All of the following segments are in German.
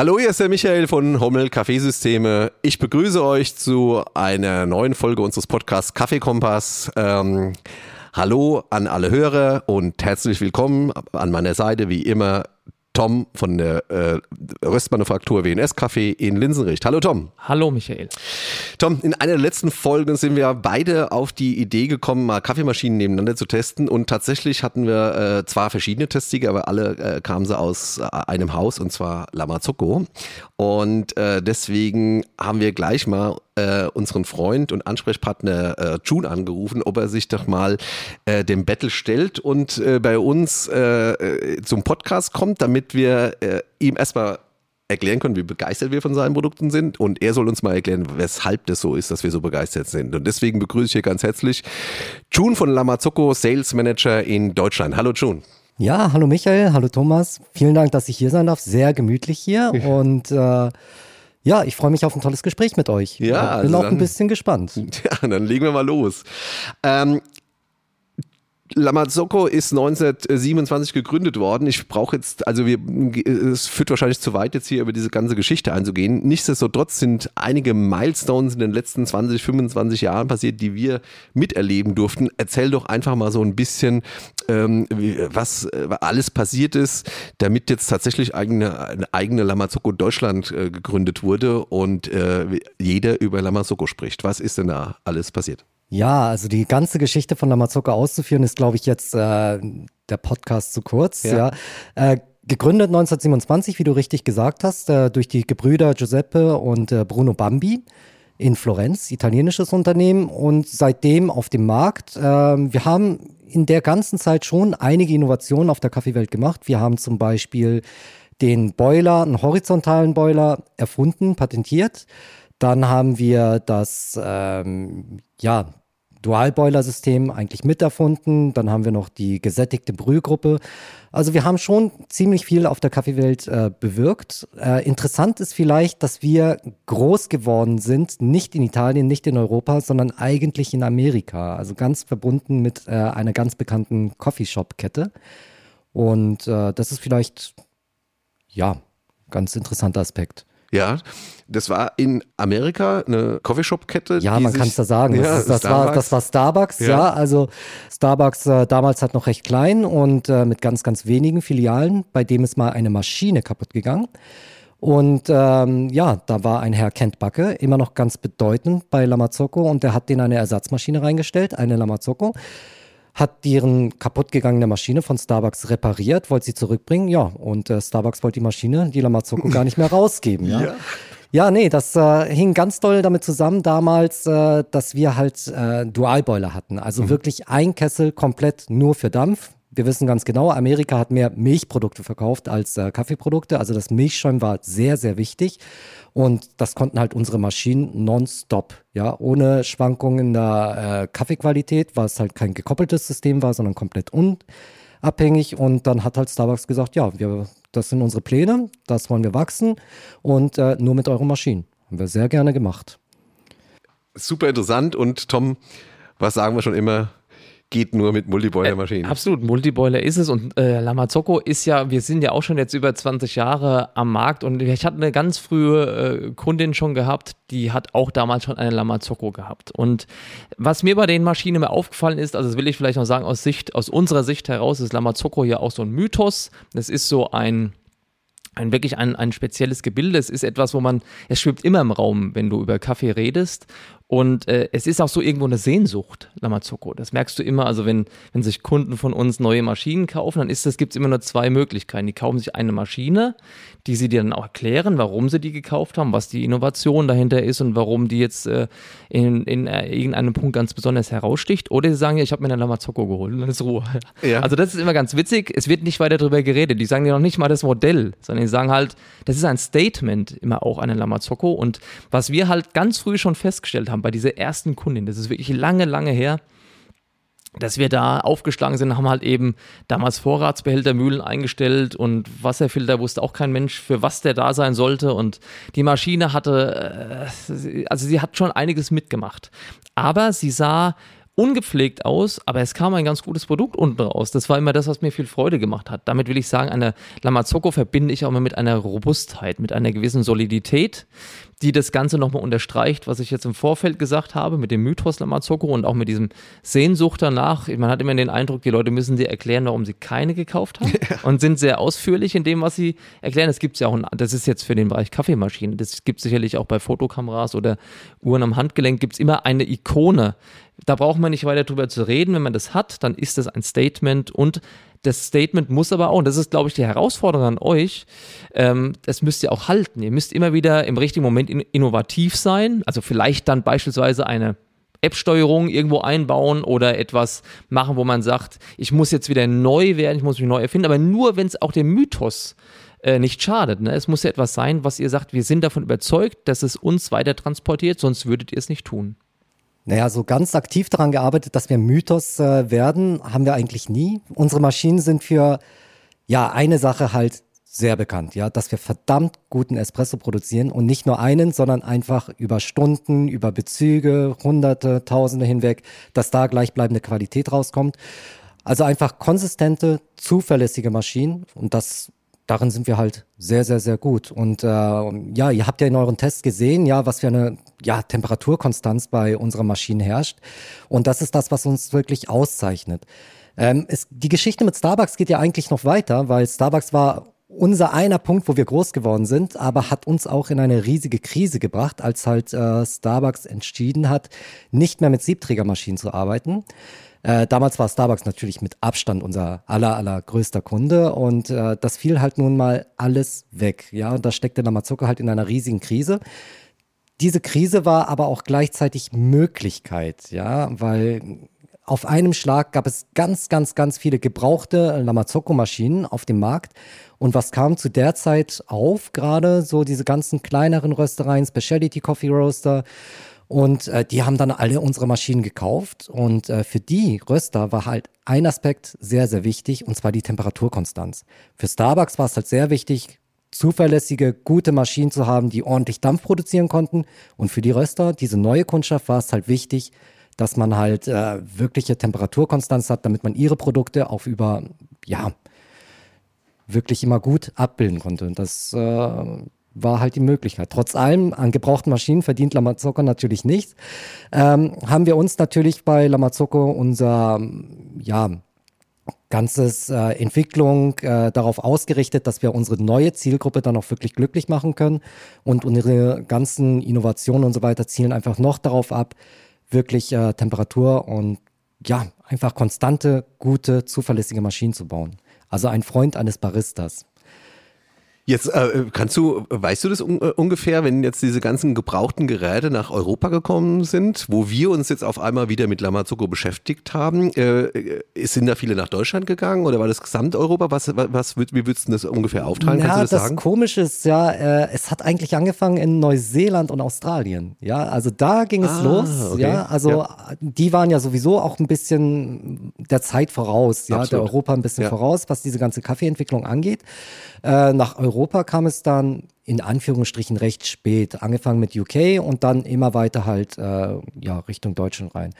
Hallo, hier ist der Michael von Hommel Kaffeesysteme. Ich begrüße euch zu einer neuen Folge unseres Podcasts Kaffeekompass. Ähm, hallo an alle Hörer und herzlich willkommen an meiner Seite wie immer Tom von der äh, Röstmanufaktur WNS Kaffee in Linsenricht. Hallo Tom. Hallo Michael. Tom, in einer der letzten Folgen sind wir beide auf die Idee gekommen, mal Kaffeemaschinen nebeneinander zu testen und tatsächlich hatten wir äh, zwar verschiedene Testsieger, aber alle äh, kamen sie aus äh, einem Haus und zwar Lamazocco und äh, deswegen haben wir gleich mal äh, unseren Freund und Ansprechpartner äh, June angerufen, ob er sich doch mal äh, dem Battle stellt und äh, bei uns äh, äh, zum Podcast kommt, damit wir ihm erstmal erklären können, wie begeistert wir von seinen Produkten sind und er soll uns mal erklären, weshalb das so ist, dass wir so begeistert sind. Und deswegen begrüße ich hier ganz herzlich June von Lamazocco, Sales Manager in Deutschland. Hallo June. Ja, hallo Michael, hallo Thomas. Vielen Dank, dass ich hier sein darf. Sehr gemütlich hier und ja, ich freue mich auf ein tolles Gespräch mit euch. Ja, bin also auch dann- ein bisschen gespannt. Ja, dann legen wir mal los. Ähm, Lamazocco ist 1927 gegründet worden. Ich brauche jetzt, also wir, es führt wahrscheinlich zu weit, jetzt hier über diese ganze Geschichte einzugehen. Nichtsdestotrotz sind einige Milestones in den letzten 20, 25 Jahren passiert, die wir miterleben durften. Erzähl doch einfach mal so ein bisschen, ähm, was äh, alles passiert ist, damit jetzt tatsächlich eigene, eine eigene Lamazocco Deutschland äh, gegründet wurde und äh, jeder über Lamazocco spricht. Was ist denn da alles passiert? Ja, also die ganze Geschichte von Lamazocca auszuführen, ist, glaube ich, jetzt äh, der Podcast zu kurz. Ja. Ja. Äh, gegründet 1927, wie du richtig gesagt hast, äh, durch die Gebrüder Giuseppe und äh, Bruno Bambi in Florenz, italienisches Unternehmen und seitdem auf dem Markt. ähm, wir haben in der ganzen Zeit schon einige Innovationen auf der Kaffeewelt gemacht. Wir haben zum Beispiel den Boiler, einen horizontalen Boiler erfunden, patentiert. Dann haben wir das ähm, ja, Dualboiler-System eigentlich miterfunden. Dann haben wir noch die gesättigte Brühgruppe. Also wir haben schon ziemlich viel auf der Kaffeewelt äh, bewirkt. Äh, interessant ist vielleicht, dass wir groß geworden sind, nicht in Italien, nicht in Europa, sondern eigentlich in Amerika. Also ganz verbunden mit äh, einer ganz bekannten Coffeeshop-Kette. Und äh, das ist vielleicht, ja, ganz interessanter Aspekt. Ja, das war in Amerika eine Coffeeshop-Kette. Ja, man kann es da sagen. Das, Ja, ist, das, war, das war Starbucks, Ja. ja. Also Starbucks äh, damals halt noch recht klein und äh, mit ganz, ganz wenigen Filialen. Bei dem ist mal eine Maschine kaputt gegangen. Und ähm, ja, da war ein Herr Kent Backe, immer noch ganz bedeutend bei Lamazocco und der hat denen eine Ersatzmaschine reingestellt, eine Lamazocco, hat deren kaputtgegangene Maschine von Starbucks repariert, wollte sie zurückbringen, ja, und äh, Starbucks wollte die Maschine, die Lamazocco, gar nicht mehr rausgeben, ja. Ja. Ja, nee, das äh, hing ganz doll damit zusammen damals, äh, dass wir halt äh, Dualboiler hatten. Also wirklich ein Kessel komplett nur für Dampf. Wir wissen ganz genau, Amerika hat mehr Milchprodukte verkauft als äh, Kaffeeprodukte. Also das Milchschäum war sehr, sehr wichtig. Und das konnten halt unsere Maschinen nonstop. Ja, ohne Schwankungen in der äh, Kaffeequalität, weil es halt kein gekoppeltes System war, sondern komplett unabhängig. Und dann hat halt Starbucks gesagt, ja, wir, das sind unsere Pläne, das wollen wir wachsen und äh, nur mit euren Maschinen. Haben wir sehr gerne gemacht. Super interessant und Tom, was sagen wir schon immer, geht nur mit Multiboiler-Maschinen. Absolut, Multiboiler ist es und äh, Lamazocco ist ja, wir sind ja auch schon jetzt über 20 Jahre am Markt und ich hatte eine ganz frühe äh, Kundin schon gehabt, die hat auch damals schon eine Lamazocco gehabt. Und was mir bei den Maschinen immer aufgefallen ist, also das will ich vielleicht noch sagen, aus Sicht, aus unserer Sicht heraus ist Lamazocco ja auch so ein Mythos. Das ist so ein ein wirklich ein, ein spezielles Gebilde. Es ist etwas, wo man, es schwebt immer im Raum, wenn du über Kaffee redest. Und äh, es ist auch so irgendwo eine Sehnsucht, Lamazocco. Das merkst du immer. Also wenn, wenn sich Kunden von uns neue Maschinen kaufen, dann ist es, gibt es immer nur zwei Möglichkeiten. Die kaufen sich eine Maschine, die sie dir dann auch erklären, warum sie die gekauft haben, was die Innovation dahinter ist und warum die jetzt äh, in, in äh, irgendeinem Punkt ganz besonders heraussticht. Oder sie sagen, ja, ich habe mir eine Lamazocco geholt und dann ist Ruhe. Ja. Also das ist immer ganz witzig. Es wird nicht weiter darüber geredet. Die sagen dir noch nicht mal das Modell, sondern die sagen halt, das ist ein Statement, immer auch eine Lamazocco. Und was wir halt ganz früh schon festgestellt haben bei dieser ersten Kundin, das ist wirklich lange, lange her, dass wir da aufgeschlagen sind, haben halt eben damals Vorratsbehältermühlen eingestellt und Wasserfilter wusste auch kein Mensch, für was der da sein sollte. Und die Maschine hatte, äh, also sie hat schon einiges mitgemacht. Aber sie sah ungepflegt aus, aber es kam ein ganz gutes Produkt unten raus. Das war immer das, was mir viel Freude gemacht hat. Damit will ich sagen, eine Lamazocco verbinde ich auch immer mit einer Robustheit, mit einer gewissen Solidität, die das Ganze nochmal unterstreicht, was ich jetzt im Vorfeld gesagt habe, mit dem Mythos Lamazocco und auch mit diesem Sehnsucht danach. Man hat immer den Eindruck, die Leute müssen dir erklären, warum sie keine gekauft haben ja. und sind sehr ausführlich in dem, was sie erklären. Das gibt es ja auch, das ist jetzt für den Bereich Kaffeemaschinen, das gibt es sicherlich auch bei Fotokameras oder Uhren am Handgelenk, gibt es immer eine Ikone, da braucht man nicht weiter drüber zu reden. Wenn man das hat, dann ist das ein Statement und das Statement muss aber auch, und das ist, glaube ich, die Herausforderung an euch, ähm, das müsst ihr auch halten. Ihr müsst immer wieder im richtigen Moment in innovativ sein. Also vielleicht dann beispielsweise eine App-Steuerung irgendwo einbauen oder etwas machen, wo man sagt, ich muss jetzt wieder neu werden, ich muss mich neu erfinden, aber nur, wenn es auch dem Mythos äh, nicht schadet. Ne? Es muss ja etwas sein, was ihr sagt, wir sind davon überzeugt, dass es uns weiter transportiert, sonst würdet ihr es nicht tun. Naja, so ganz aktiv daran gearbeitet, dass wir Mythos äh, werden, haben wir eigentlich nie. Unsere Maschinen sind für, ja, eine Sache halt sehr bekannt, ja, dass wir verdammt guten Espresso produzieren und nicht nur einen, sondern einfach über Stunden, über Bezüge, Hunderte, Tausende hinweg, dass da gleichbleibende Qualität rauskommt. Also einfach konsistente, zuverlässige Maschinen und das darin sind wir halt sehr, sehr, sehr gut. Und äh, ja, ihr habt ja in euren Tests gesehen, ja, was für eine ja, Temperaturkonstanz bei unserer Maschine herrscht. Und das ist das, was uns wirklich auszeichnet. Ähm, es, die Geschichte mit Starbucks geht ja eigentlich noch weiter, weil Starbucks war unser einer Punkt, wo wir groß geworden sind, aber hat uns auch in eine riesige Krise gebracht, als halt äh, Starbucks entschieden hat, nicht mehr mit Siebträgermaschinen zu arbeiten. Äh, damals war Starbucks natürlich mit Abstand unser aller, allergrößter Kunde und äh, das fiel halt nun mal alles weg. Ja, und da steckte Namazuka halt in einer riesigen Krise. Diese Krise war aber auch gleichzeitig Möglichkeit, ja, weil auf einem Schlag gab es ganz, ganz, ganz viele gebrauchte Lamazocco-Maschinen auf dem Markt. Und was kam zu der Zeit auf? Gerade so diese ganzen kleineren Röstereien, Specialty Coffee Roaster, und äh, die haben dann alle unsere Maschinen gekauft. Und äh, für die Röster war halt ein Aspekt sehr, sehr wichtig, und zwar die Temperaturkonstanz. Für Starbucks war es halt sehr wichtig, zuverlässige, gute Maschinen zu haben, die ordentlich Dampf produzieren konnten. Und für die Röster, diese neue Kundschaft, war es halt wichtig, dass man halt äh, wirkliche Temperaturkonstanz hat, damit man ihre Produkte auch über, ja, wirklich immer gut abbilden konnte. Und das äh, war halt die Möglichkeit. Trotz allem, an gebrauchten Maschinen verdient Lamazocco natürlich nichts. Ähm, haben wir uns natürlich bei Lamazocco unser, ja, ganzes äh, Entwicklung äh, darauf ausgerichtet, dass wir unsere neue Zielgruppe dann auch wirklich glücklich machen können. Und unsere ganzen Innovationen und so weiter zielen einfach noch darauf ab, wirklich äh, Temperatur und ja, einfach konstante, gute, zuverlässige Maschinen zu bauen. Also ein Freund eines Baristas. Jetzt äh, kannst du, weißt du das un äh, ungefähr, wenn jetzt diese ganzen gebrauchten Geräte nach Europa gekommen sind, wo wir uns jetzt auf einmal wieder mit Lamazocco beschäftigt haben, äh, äh, sind da viele nach Deutschland gegangen oder war das Gesamteuropa? Was, was, wie würdest du das ungefähr aufteilen? Ja, kannst du das, das? Komische ist ja, äh, es hat eigentlich angefangen in Neuseeland und Australien. Ja, also da ging es ah, los. Okay. Ja, also ja. die waren ja sowieso auch ein bisschen der Zeit voraus, ja, Absolut. der Europa ein bisschen ja. voraus, was diese ganze Kaffeeentwicklung angeht. Äh, nach Europa kam es dann in Anführungsstrichen recht spät, angefangen mit UK und dann immer weiter halt äh, ja, Richtung Deutschland rein.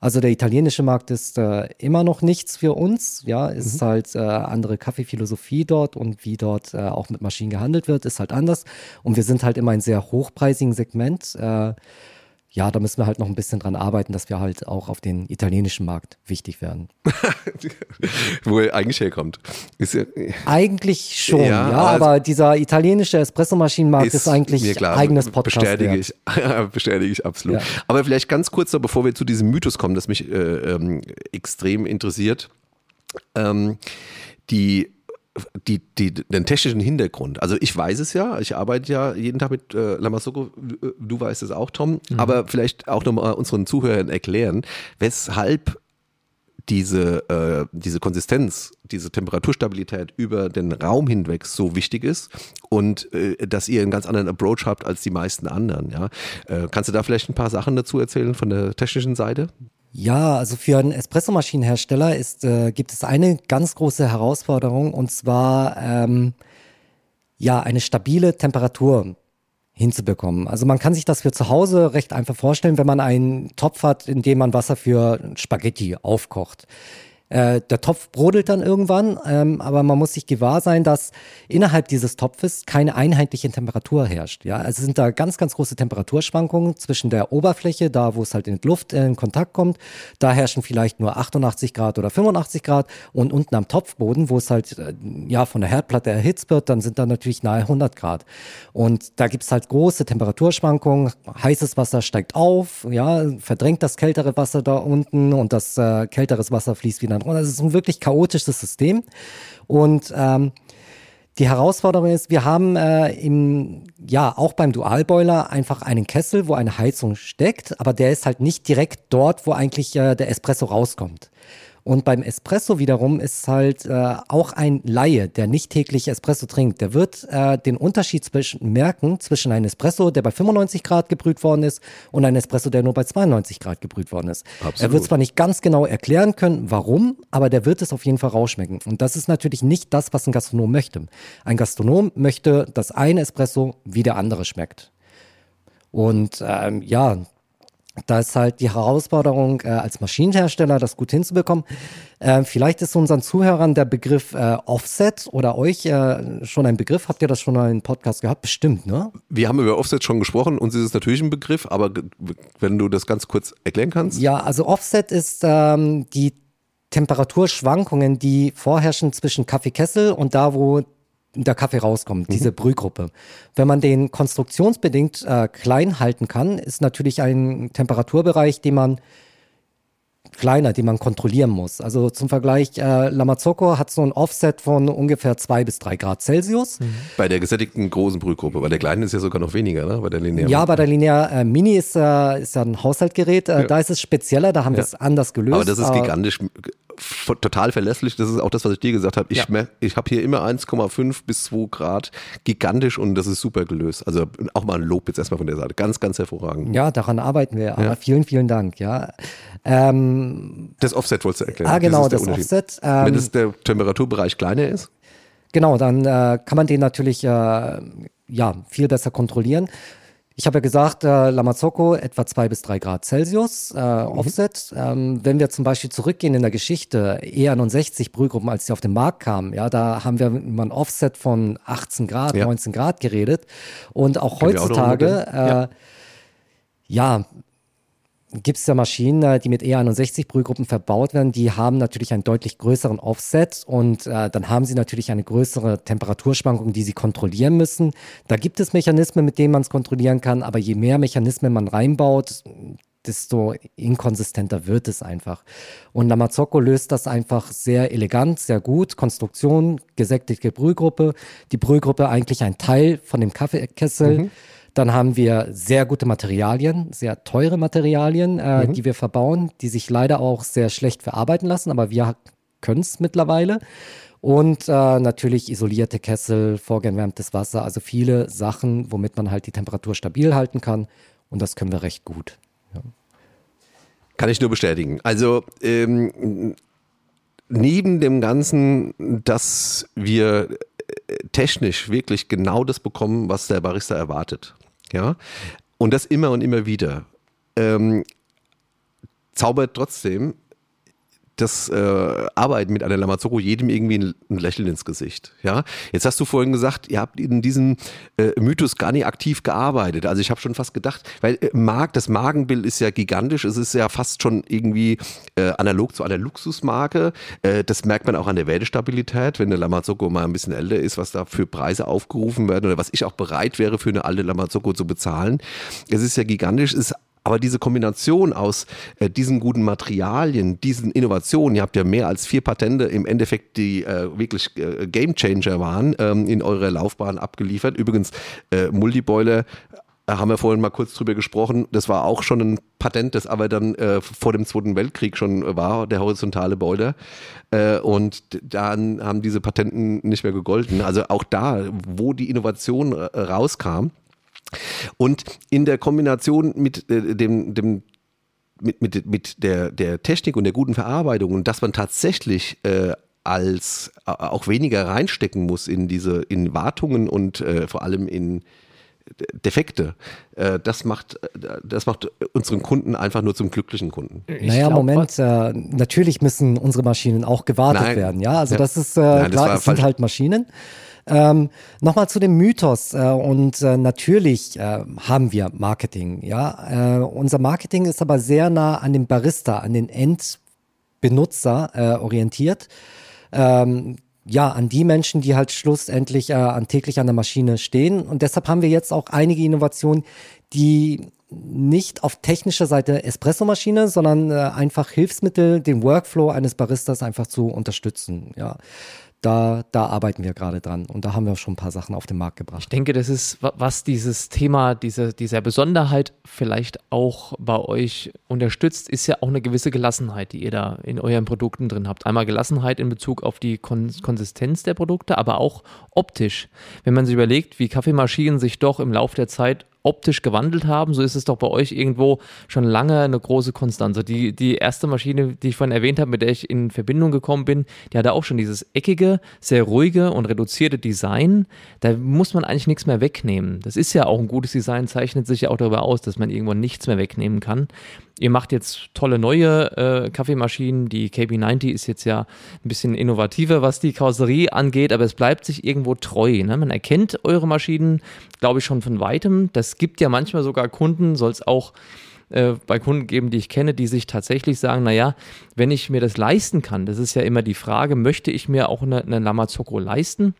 Also der italienische Markt ist äh, immer noch nichts für uns, ja, ist mhm. halt äh, andere Kaffeephilosophie dort und wie dort äh, auch mit Maschinen gehandelt wird, ist halt anders und wir sind halt immer ein sehr hochpreisigen Segment. Äh, ja, da müssen wir halt noch ein bisschen dran arbeiten, dass wir halt auch auf den italienischen Markt wichtig werden. Wo er eigentlich herkommt. Ja, eigentlich schon, ja, ja also aber dieser italienische Espressomaschinenmarkt ist, ist eigentlich klar, eigenes Podcast. Bestätige ich, bestätige ich absolut. Ja. Aber vielleicht ganz kurz noch, bevor wir zu diesem Mythos kommen, das mich äh, ähm, extrem interessiert. Ähm, die die, die, den technischen Hintergrund. Also ich weiß es ja, ich arbeite ja jeden Tag mit äh, Lamasoko, du weißt es auch, Tom, mhm. aber vielleicht auch nochmal unseren Zuhörern erklären, weshalb diese, äh, diese Konsistenz, diese Temperaturstabilität über den Raum hinweg so wichtig ist und äh, dass ihr einen ganz anderen Approach habt als die meisten anderen. Ja? Äh, kannst du da vielleicht ein paar Sachen dazu erzählen von der technischen Seite? Ja, also für einen Espressomaschinenhersteller ist, äh, gibt es eine ganz große Herausforderung und zwar ähm, ja eine stabile Temperatur hinzubekommen. Also man kann sich das für zu Hause recht einfach vorstellen, wenn man einen Topf hat, in dem man Wasser für Spaghetti aufkocht. Äh, der Topf brodelt dann irgendwann, ähm, aber man muss sich gewahr sein, dass innerhalb dieses Topfes keine einheitliche Temperatur herrscht. Ja, also sind da ganz, ganz große Temperaturschwankungen zwischen der Oberfläche, da wo es halt in die Luft äh, in Kontakt kommt, da herrschen vielleicht nur 88 Grad oder 85 Grad und unten am Topfboden, wo es halt äh, ja von der Herdplatte erhitzt wird, dann sind da natürlich nahe 100 Grad. Und da gibt's halt große Temperaturschwankungen. Heißes Wasser steigt auf, ja, verdrängt das kältere Wasser da unten und das äh, kälteres Wasser fließt wieder und das ist ein wirklich chaotisches System. Und ähm, die Herausforderung ist, wir haben äh, im, ja, auch beim Dualboiler einfach einen Kessel, wo eine Heizung steckt, aber der ist halt nicht direkt dort, wo eigentlich äh, der Espresso rauskommt. Und beim Espresso wiederum ist halt äh, auch ein Laie, der nicht täglich Espresso trinkt, der wird äh, den Unterschied zwischen merken zwischen einem Espresso, der bei 95 Grad gebrüht worden ist, und einem Espresso, der nur bei 92 Grad gebrüht worden ist. Absolut. Er wird zwar nicht ganz genau erklären können, warum, aber der wird es auf jeden Fall rausschmecken. Und das ist natürlich nicht das, was ein Gastronom möchte. Ein Gastronom möchte, dass ein Espresso wie der andere schmeckt. Und ähm, ja, da ist halt die Herausforderung, äh, als Maschinenhersteller das gut hinzubekommen. Äh, vielleicht ist unseren Zuhörern der Begriff äh, Offset oder euch äh, schon ein Begriff. Habt ihr das schon mal in Podcast gehabt? Bestimmt, ne? Wir haben über Offset schon gesprochen. Uns ist es natürlich ein Begriff, aber wenn du das ganz kurz erklären kannst. Ja, also Offset ist ähm, die Temperaturschwankungen, die vorherrschen zwischen Kaffeekessel und da, wo der Kaffee rauskommt, diese mhm. Brühgruppe. Wenn man den konstruktionsbedingt äh, klein halten kann, ist natürlich ein Temperaturbereich, den man kleiner, den man kontrollieren muss. Also zum Vergleich, äh, Lamazocco hat so ein Offset von ungefähr zwei bis drei Grad Celsius. Mhm. Bei der gesättigten großen Brühgruppe, bei der kleinen ist ja sogar noch weniger, ne? Bei der Linear. Ja, bei der Linear äh, Mini ist, äh, ist ja ein Haushaltgerät, äh, ja. da ist es spezieller, da haben ja. wir es anders gelöst. Aber das ist gigantisch total verlässlich. Das ist auch das, was ich dir gesagt habe. Ich, ja. ich habe hier immer 1,5 bis 2 Grad, gigantisch und das ist super gelöst. Also auch mal ein Lob jetzt erstmal von der Seite. Ganz, ganz hervorragend. Ja, daran arbeiten wir. Aber ja. vielen, vielen Dank. Ja. Ähm, das Offset wolltest du erklären. Ah, genau, das, das Offset. Ähm, Wenn es der Temperaturbereich kleiner ist? Genau, dann äh, kann man den natürlich äh, ja, viel besser kontrollieren. Ich habe ja gesagt, äh, Lamazocco etwa zwei bis drei Grad Celsius äh, mhm. Offset. Ähm, wenn wir zum Beispiel zurückgehen in der Geschichte, E61 Brühgruppen, als sie auf den Markt kamen, ja, da haben wir über ein Offset von 18 Grad, ja. 19 Grad geredet. Und auch Können heutzutage, auch äh, ja. ja, gibt es ja Maschinen, äh, die mit E61 Brühgruppen verbaut werden, die haben natürlich einen deutlich größeren Offset und äh, dann haben sie natürlich eine größere Temperaturschwankung, die sie kontrollieren müssen. Da gibt es Mechanismen, mit denen man es kontrollieren kann, aber je mehr Mechanismen man reinbaut, desto inkonsistenter wird es einfach. Und Lamazocco löst das einfach sehr elegant, sehr gut. Konstruktion, gesättigte Brühgruppe, die Brühgruppe eigentlich ein Teil von dem Kaffeekessel. Mhm dann haben wir sehr gute Materialien, sehr teure Materialien, äh, mhm. die wir verbauen, die sich leider auch sehr schlecht verarbeiten lassen, aber wir können es mittlerweile. Und äh, natürlich isolierte Kessel, vorgewärmtes Wasser, also viele Sachen, womit man halt die Temperatur stabil halten kann. Und das können wir recht gut. Ja. Kann ich nur bestätigen. Also ähm, neben dem Ganzen, dass wir äh, technisch wirklich genau das bekommen, was der Barista erwartet. Ja? Und das immer und immer wieder. Ähm, zaubert trotzdem das äh, Arbeiten mit einer Lamazoko jedem irgendwie ein, ein, Lächeln ins Gesicht. Ja, jetzt hast du vorhin gesagt, ihr habt in diesem äh, Mythos gar nicht aktiv gearbeitet. Also ich habe schon fast gedacht, weil äh, Mark, das Magenbild ist ja gigantisch. Es ist ja fast schon irgendwie äh, analog zu einer Luxusmarke. Äh, das merkt man auch an der Wertestabilität, wenn eine Lamazoko mal ein bisschen älter ist, was da für Preise aufgerufen werden oder was ich auch bereit wäre für eine alte Lamazoko zu bezahlen. Es ist ja gigantisch. Es ist aber diese Kombination aus äh, diesen guten Materialien, diesen Innovationen, ihr habt ja mehr als vier Patente im Endeffekt, die äh, wirklich äh, Game Changer waren, ähm, in eurer Laufbahn abgeliefert. Übrigens, äh, Multiboiler äh, haben wir vorhin mal kurz drüber gesprochen. Das war auch schon ein Patent, das aber dann äh, vor dem Zweiten Weltkrieg schon war, der horizontale Boiler. Äh, und dann haben diese Patenten nicht mehr gegolten. Also auch da, wo die Innovation äh, rauskam, und in der Kombination mit äh, dem, dem mit, mit, mit der, der Technik und der guten Verarbeitung und dass man tatsächlich äh, als äh, auch weniger reinstecken muss in diese in Wartungen und äh, vor allem in Defekte, äh, das macht, äh, das macht unseren Kunden einfach nur zum glücklichen Kunden. Ich naja, glaub, Moment, äh, natürlich müssen unsere Maschinen auch gewartet Nein. werden, ja. Also ja. das ist Nein, klar, das, das sind halt Maschinen. Ähm, Nochmal zu dem Mythos äh, und äh, natürlich äh, haben wir Marketing, ja. Unser Marketing ist aber sehr nah an dem Barista, an den Endbenutzer orientiert. Ähm, ja, an die Menschen, die halt schlussendlich äh, an, täglich an der Maschine stehen. Und deshalb haben wir jetzt auch einige Innovationen, die nicht auf technischer Seite Espresso-Maschine, sondern äh, einfach Hilfsmittel, den Workflow eines Baristas einfach zu unterstützen. Ja da, da arbeiten wir gerade dran und da haben wir schon ein paar Sachen auf den Markt gebracht. Ich denke, das ist, was dieses Thema, diese, dieser Besonderheit vielleicht auch bei euch unterstützt, ist ja auch eine gewisse Gelassenheit, die ihr da in euren Produkten drin habt. Einmal Gelassenheit in Bezug auf die Kon Konsistenz der Produkte, aber auch optisch. Wenn man sich überlegt, wie Kaffeemaschinen sich doch im Laufe der Zeit optisch gewandelt haben, so ist es doch bei euch irgendwo schon lange eine große Konstanze. Die, die erste Maschine, die ich vorhin erwähnt habe, mit der ich in Verbindung gekommen bin, die hatte auch schon dieses eckige, sehr ruhige und reduzierte Design. Da muss man eigentlich nichts mehr wegnehmen. Das ist ja auch ein gutes Design, zeichnet sich ja auch darüber aus, dass man irgendwo nichts mehr wegnehmen kann. Ihr macht jetzt tolle neue äh, Kaffeemaschinen. Die KB90 ist jetzt ja ein bisschen innovativer, was die Karosserie angeht, aber es bleibt sich irgendwo treu. Ne? Man erkennt eure Maschinen, glaube ich, schon von weitem. Das gibt ja manchmal sogar Kunden, soll es auch äh, bei Kunden geben, die ich kenne, die sich tatsächlich sagen, naja, wenn ich mir das leisten kann, das ist ja immer die Frage, möchte ich mir auch eine, eine Lamazocco leisten?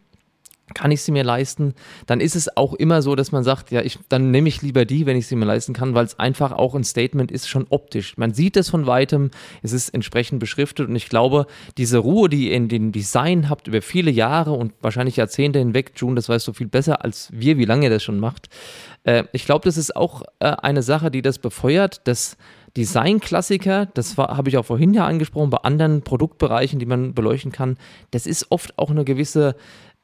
Kann ich sie mir leisten, dann ist es auch immer so, dass man sagt, ja, ich, dann nehme ich lieber die, wenn ich sie mir leisten kann, weil es einfach auch ein Statement ist, schon optisch. Man sieht es von weitem, es ist entsprechend beschriftet und ich glaube, diese Ruhe, die ihr in dem Design habt über viele Jahre und wahrscheinlich Jahrzehnte hinweg, June, das weißt du viel besser als wir, wie lange ihr das schon macht. Äh, ich glaube, das ist auch äh, eine Sache, die das befeuert, dass Designklassiker, das habe ich auch vorhin ja angesprochen, bei anderen Produktbereichen, die man beleuchten kann, das ist oft auch eine gewisse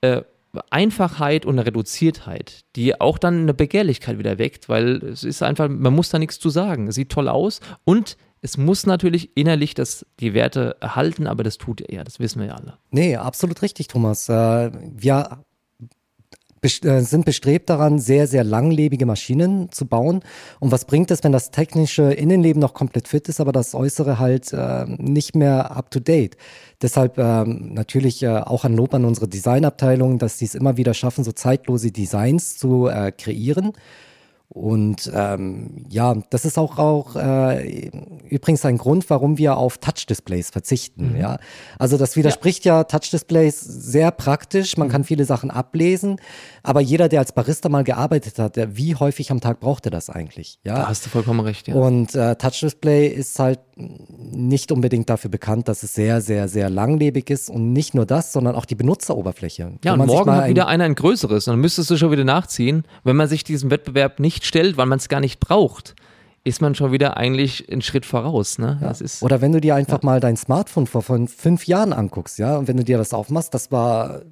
äh, Einfachheit und eine Reduziertheit, die auch dann eine Begehrlichkeit wieder weckt, weil es ist einfach, man muss da nichts zu sagen. Es sieht toll aus und es muss natürlich innerlich das, die Werte erhalten, aber das tut er ja, das wissen wir ja alle. Nee, absolut richtig, Thomas. Äh, wir sind bestrebt daran, sehr, sehr langlebige Maschinen zu bauen. Und was bringt es, wenn das technische Innenleben noch komplett fit ist, aber das Äußere halt äh, nicht mehr up-to-date? Deshalb ähm, natürlich äh, auch ein Lob an unsere Designabteilung, dass sie es immer wieder schaffen, so zeitlose Designs zu äh, kreieren. Und ähm, ja, das ist auch, auch äh, übrigens ein Grund, warum wir auf Touch-Displays verzichten. Mhm. Ja, also das widerspricht ja, ja Touch-Displays sehr praktisch. Man mhm. kann viele Sachen ablesen, aber jeder, der als Barista mal gearbeitet hat, der, wie häufig am Tag braucht er das eigentlich? Ja, da hast du vollkommen recht. Ja. Und äh, Touch-Display ist halt nicht unbedingt dafür bekannt, dass es sehr, sehr, sehr langlebig ist und nicht nur das, sondern auch die Benutzeroberfläche. Ja, und morgen hat wieder einer ein größeres und dann müsstest du schon wieder nachziehen, wenn man sich diesem Wettbewerb nicht stellt, weil man es gar nicht braucht, ist man schon wieder eigentlich einen Schritt voraus. Ne? Ja. Ist, Oder wenn du dir einfach ja. mal dein Smartphone vor von fünf Jahren anguckst, ja, und wenn du dir das aufmachst, das war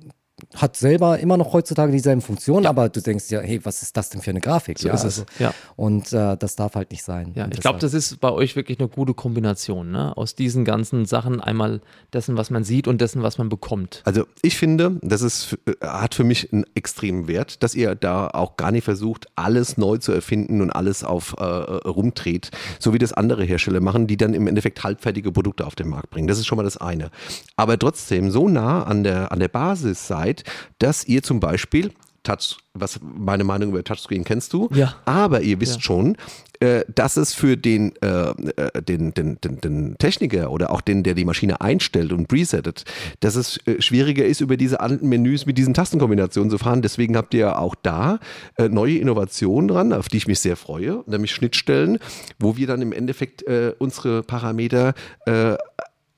hat selber immer noch heutzutage dieselben Funktionen, ja. aber du denkst ja, hey, was ist das denn für eine Grafik? So ja, ist es. Also, ja. Und äh, das darf halt nicht sein. Ja, ich glaube, das ist bei euch wirklich eine gute Kombination, ne? Aus diesen ganzen Sachen einmal dessen, was man sieht und dessen, was man bekommt. Also ich finde, das ist, äh, hat für mich einen extremen Wert, dass ihr da auch gar nicht versucht, alles neu zu erfinden und alles auf äh, rumdreht, so wie das andere Hersteller machen, die dann im Endeffekt halbfertige Produkte auf den Markt bringen. Das ist schon mal das eine. Aber trotzdem so nah an der, an der Basis seid, Möglichkeit, dass ihr zum Beispiel Touch, was meine Meinung über Touchscreen kennst du, ja. aber ihr wisst ja. schon, äh, dass es für den, äh, äh, den, den, den, den, Techniker oder auch den, der die Maschine einstellt und presettet, dass es äh, schwieriger ist, über diese alten Menüs mit diesen Tastenkombinationen zu fahren. Deswegen habt ihr auch da äh, neue Innovationen dran, auf die ich mich sehr freue, nämlich Schnittstellen, wo wir dann im Endeffekt äh, unsere Parameter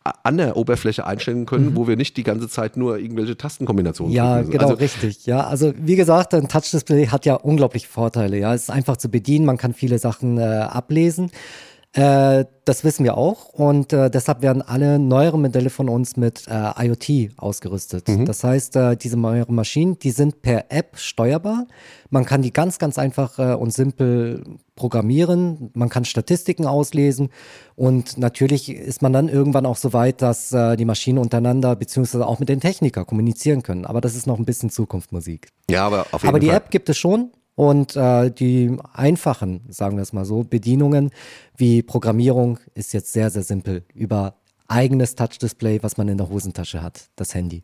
an der Oberfläche einstellen können, mhm. wo wir nicht die ganze Zeit nur irgendwelche Tastenkombinationen Ja, drücken. genau, also, richtig. Ja, also wie gesagt, ein Touch-Display hat ja unglaublich Vorteile. Ja, es ist einfach zu bedienen, man kann viele Sachen äh, ablesen. Äh, das wissen wir auch und äh, deshalb werden alle neueren Modelle von uns mit äh, IoT ausgerüstet. Mhm. Das heißt, äh, diese neueren Maschinen, die sind per App steuerbar. Man kann die ganz, ganz einfach äh, und simpel programmieren. Man kann Statistiken auslesen und natürlich ist man dann irgendwann auch so weit, dass die Maschinen untereinander beziehungsweise auch mit den Technikern kommunizieren können. Aber das ist noch ein bisschen Zukunftsmusik. Ja, aber auf jeden Aber die Fall. App gibt es schon Und äh, die einfachen, sagen wir es mal so, Bedienungen wie Programmierung ist jetzt sehr, sehr simpel über eigenes Touch-Display, was man in der Hosentasche hat, das Handy.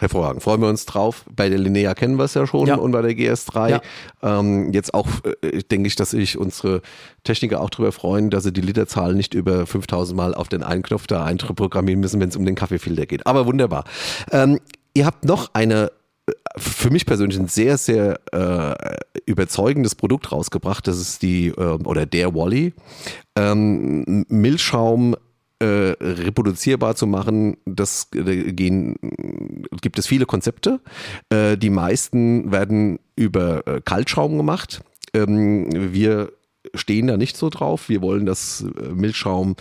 Hervorragend. Freuen wir uns drauf. Bei der Linnea kennen wir es ja schon Ja. und bei der GS3. Ja. Ähm, jetzt auch, äh, denke ich, dass sich unsere Techniker auch darüber freuen, dass sie die Literzahl nicht über 5000 Mal auf den einen Knopf da einprogrammieren müssen, wenn es um den Kaffeefilter geht. Aber wunderbar. Ähm, ihr habt noch eine für mich persönlich ein sehr, sehr äh, überzeugendes Produkt rausgebracht. Das ist die, äh, oder der Wally. Ähm, Milchschaum äh, reproduzierbar zu machen, das äh, gehen, gibt es viele Konzepte. Äh, die meisten werden über äh, Kaltschaum gemacht. Ähm, wir stehen da nicht so drauf. Wir wollen, dass äh, Milchschaum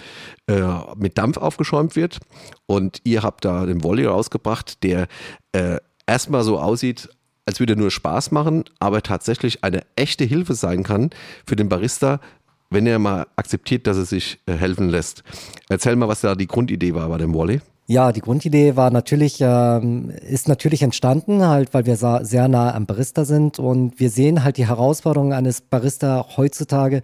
äh, mit Dampf aufgeschäumt wird. Und ihr habt da den Volley rausgebracht, der erstmal so aussieht, als würde er nur Spaß machen, aber tatsächlich eine echte Hilfe sein kann für den Barista, wenn er mal akzeptiert, dass er sich äh, helfen lässt. Erzähl mal, was da die Grundidee war bei dem Wally. Ja, die Grundidee war natürlich, ähm, ist natürlich entstanden, halt, weil wir sehr nah am Barista sind und wir sehen halt die Herausforderungen eines Barista heutzutage.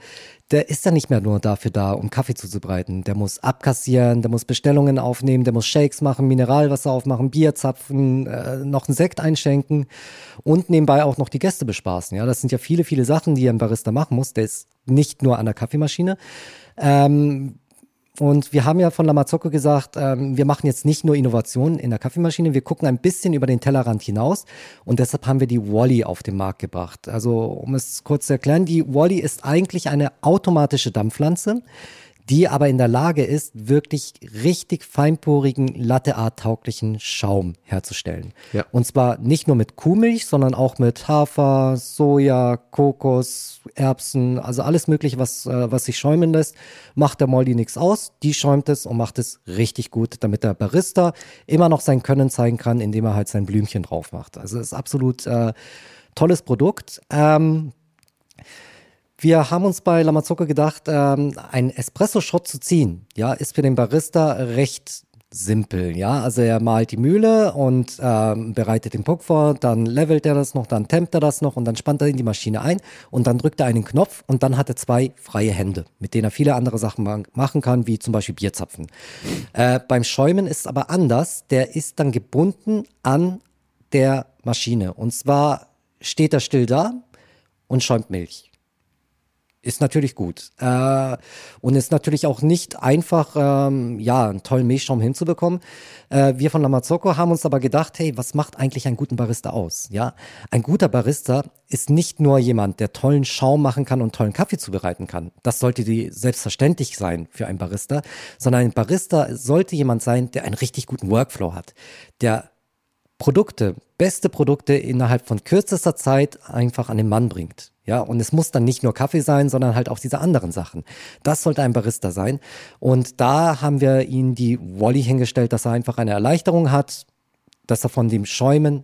Der ist ja nicht mehr nur dafür da, um Kaffee zuzubereiten. Der muss abkassieren, der muss Bestellungen aufnehmen, der muss Shakes machen, Mineralwasser aufmachen, Bier zapfen, äh, noch einen Sekt einschenken und nebenbei auch noch die Gäste bespaßen. Ja, das sind ja viele, viele Sachen, die ein Barista machen muss. Der ist nicht nur an der Kaffeemaschine. Ähm, und wir haben ja von Lamazocco gesagt, ähm, wir machen jetzt nicht nur Innovationen in der Kaffeemaschine, wir gucken ein bisschen über den Tellerrand hinaus und deshalb haben wir die Wally auf den Markt gebracht. Also um es kurz zu erklären, die Wally ist eigentlich eine automatische Dampfpflanze, die aber in der Lage ist, wirklich richtig feinporigen, Latteart-tauglichen Schaum herzustellen. Ja. Und zwar nicht nur mit Kuhmilch, sondern auch mit Hafer, Soja, Kokos, Erbsen, also alles mögliche, was, äh, was sich schäumen lässt, macht der Molly nichts aus. Die schäumt es und macht es richtig gut, damit der Barista immer noch sein Können zeigen kann, indem er halt sein Blümchen drauf macht. Also es ist absolut äh, tolles Produkt. Ähm, wir haben uns bei Lamazocco gedacht, ähm, einen Espresso-Shot zu ziehen, ja, ist für den Barista recht simpel, ja. Also er malt die Mühle und ähm, bereitet den Puck vor, dann levelt er das noch, dann tempt er das noch und dann spannt er in die Maschine ein und dann drückt er einen Knopf und dann hat er zwei freie Hände, mit denen er viele andere Sachen ma- machen kann, wie zum Beispiel Bierzapfen. Äh, beim Schäumen ist es aber anders, der ist dann gebunden an der Maschine und zwar steht er still da und schäumt Milch ist natürlich gut. Äh, und ist natürlich auch nicht einfach, ähm, ja, einen tollen Milchschaum hinzubekommen. Äh, wir von Lamazocco haben uns aber gedacht, hey, was macht eigentlich einen guten Barista aus? Ja, ein guter Barista ist nicht nur jemand, der tollen Schaum machen kann und tollen Kaffee zubereiten kann. Das sollte die selbstverständlich sein für einen Barista, sondern ein Barista sollte jemand sein, der einen richtig guten Workflow hat, der Produkte, beste Produkte innerhalb von kürzester Zeit einfach an den Mann bringt. Ja, und es muss dann nicht nur Kaffee sein, sondern halt auch diese anderen Sachen. Das sollte ein Barista sein. Und da haben wir ihn die Wally hingestellt, dass er einfach eine Erleichterung hat, dass er von dem Schäumen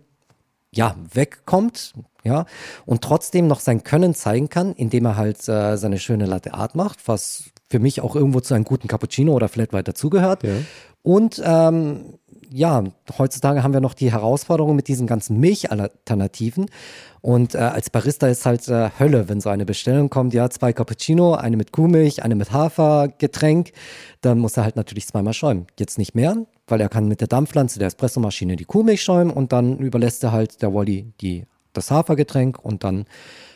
ja, wegkommt, ja, und trotzdem noch sein Können zeigen kann, indem er halt äh, seine schöne Latte Art macht, was für mich auch irgendwo zu einem guten Cappuccino oder Flat White dazugehört. Und ähm, ja, heutzutage haben wir noch die Herausforderung mit diesen ganzen Milchalternativen. Und äh, als Barista ist halt äh, Hölle, wenn so eine Bestellung kommt, ja, zwei Cappuccino, eine mit Kuhmilch, eine mit Hafergetränk, dann muss er halt natürlich zweimal schäumen. Jetzt nicht mehr, weil er kann mit der Dampfpflanze der Espressomaschine die Kuhmilch schäumen und dann überlässt er halt der Wally die, das Hafergetränk und dann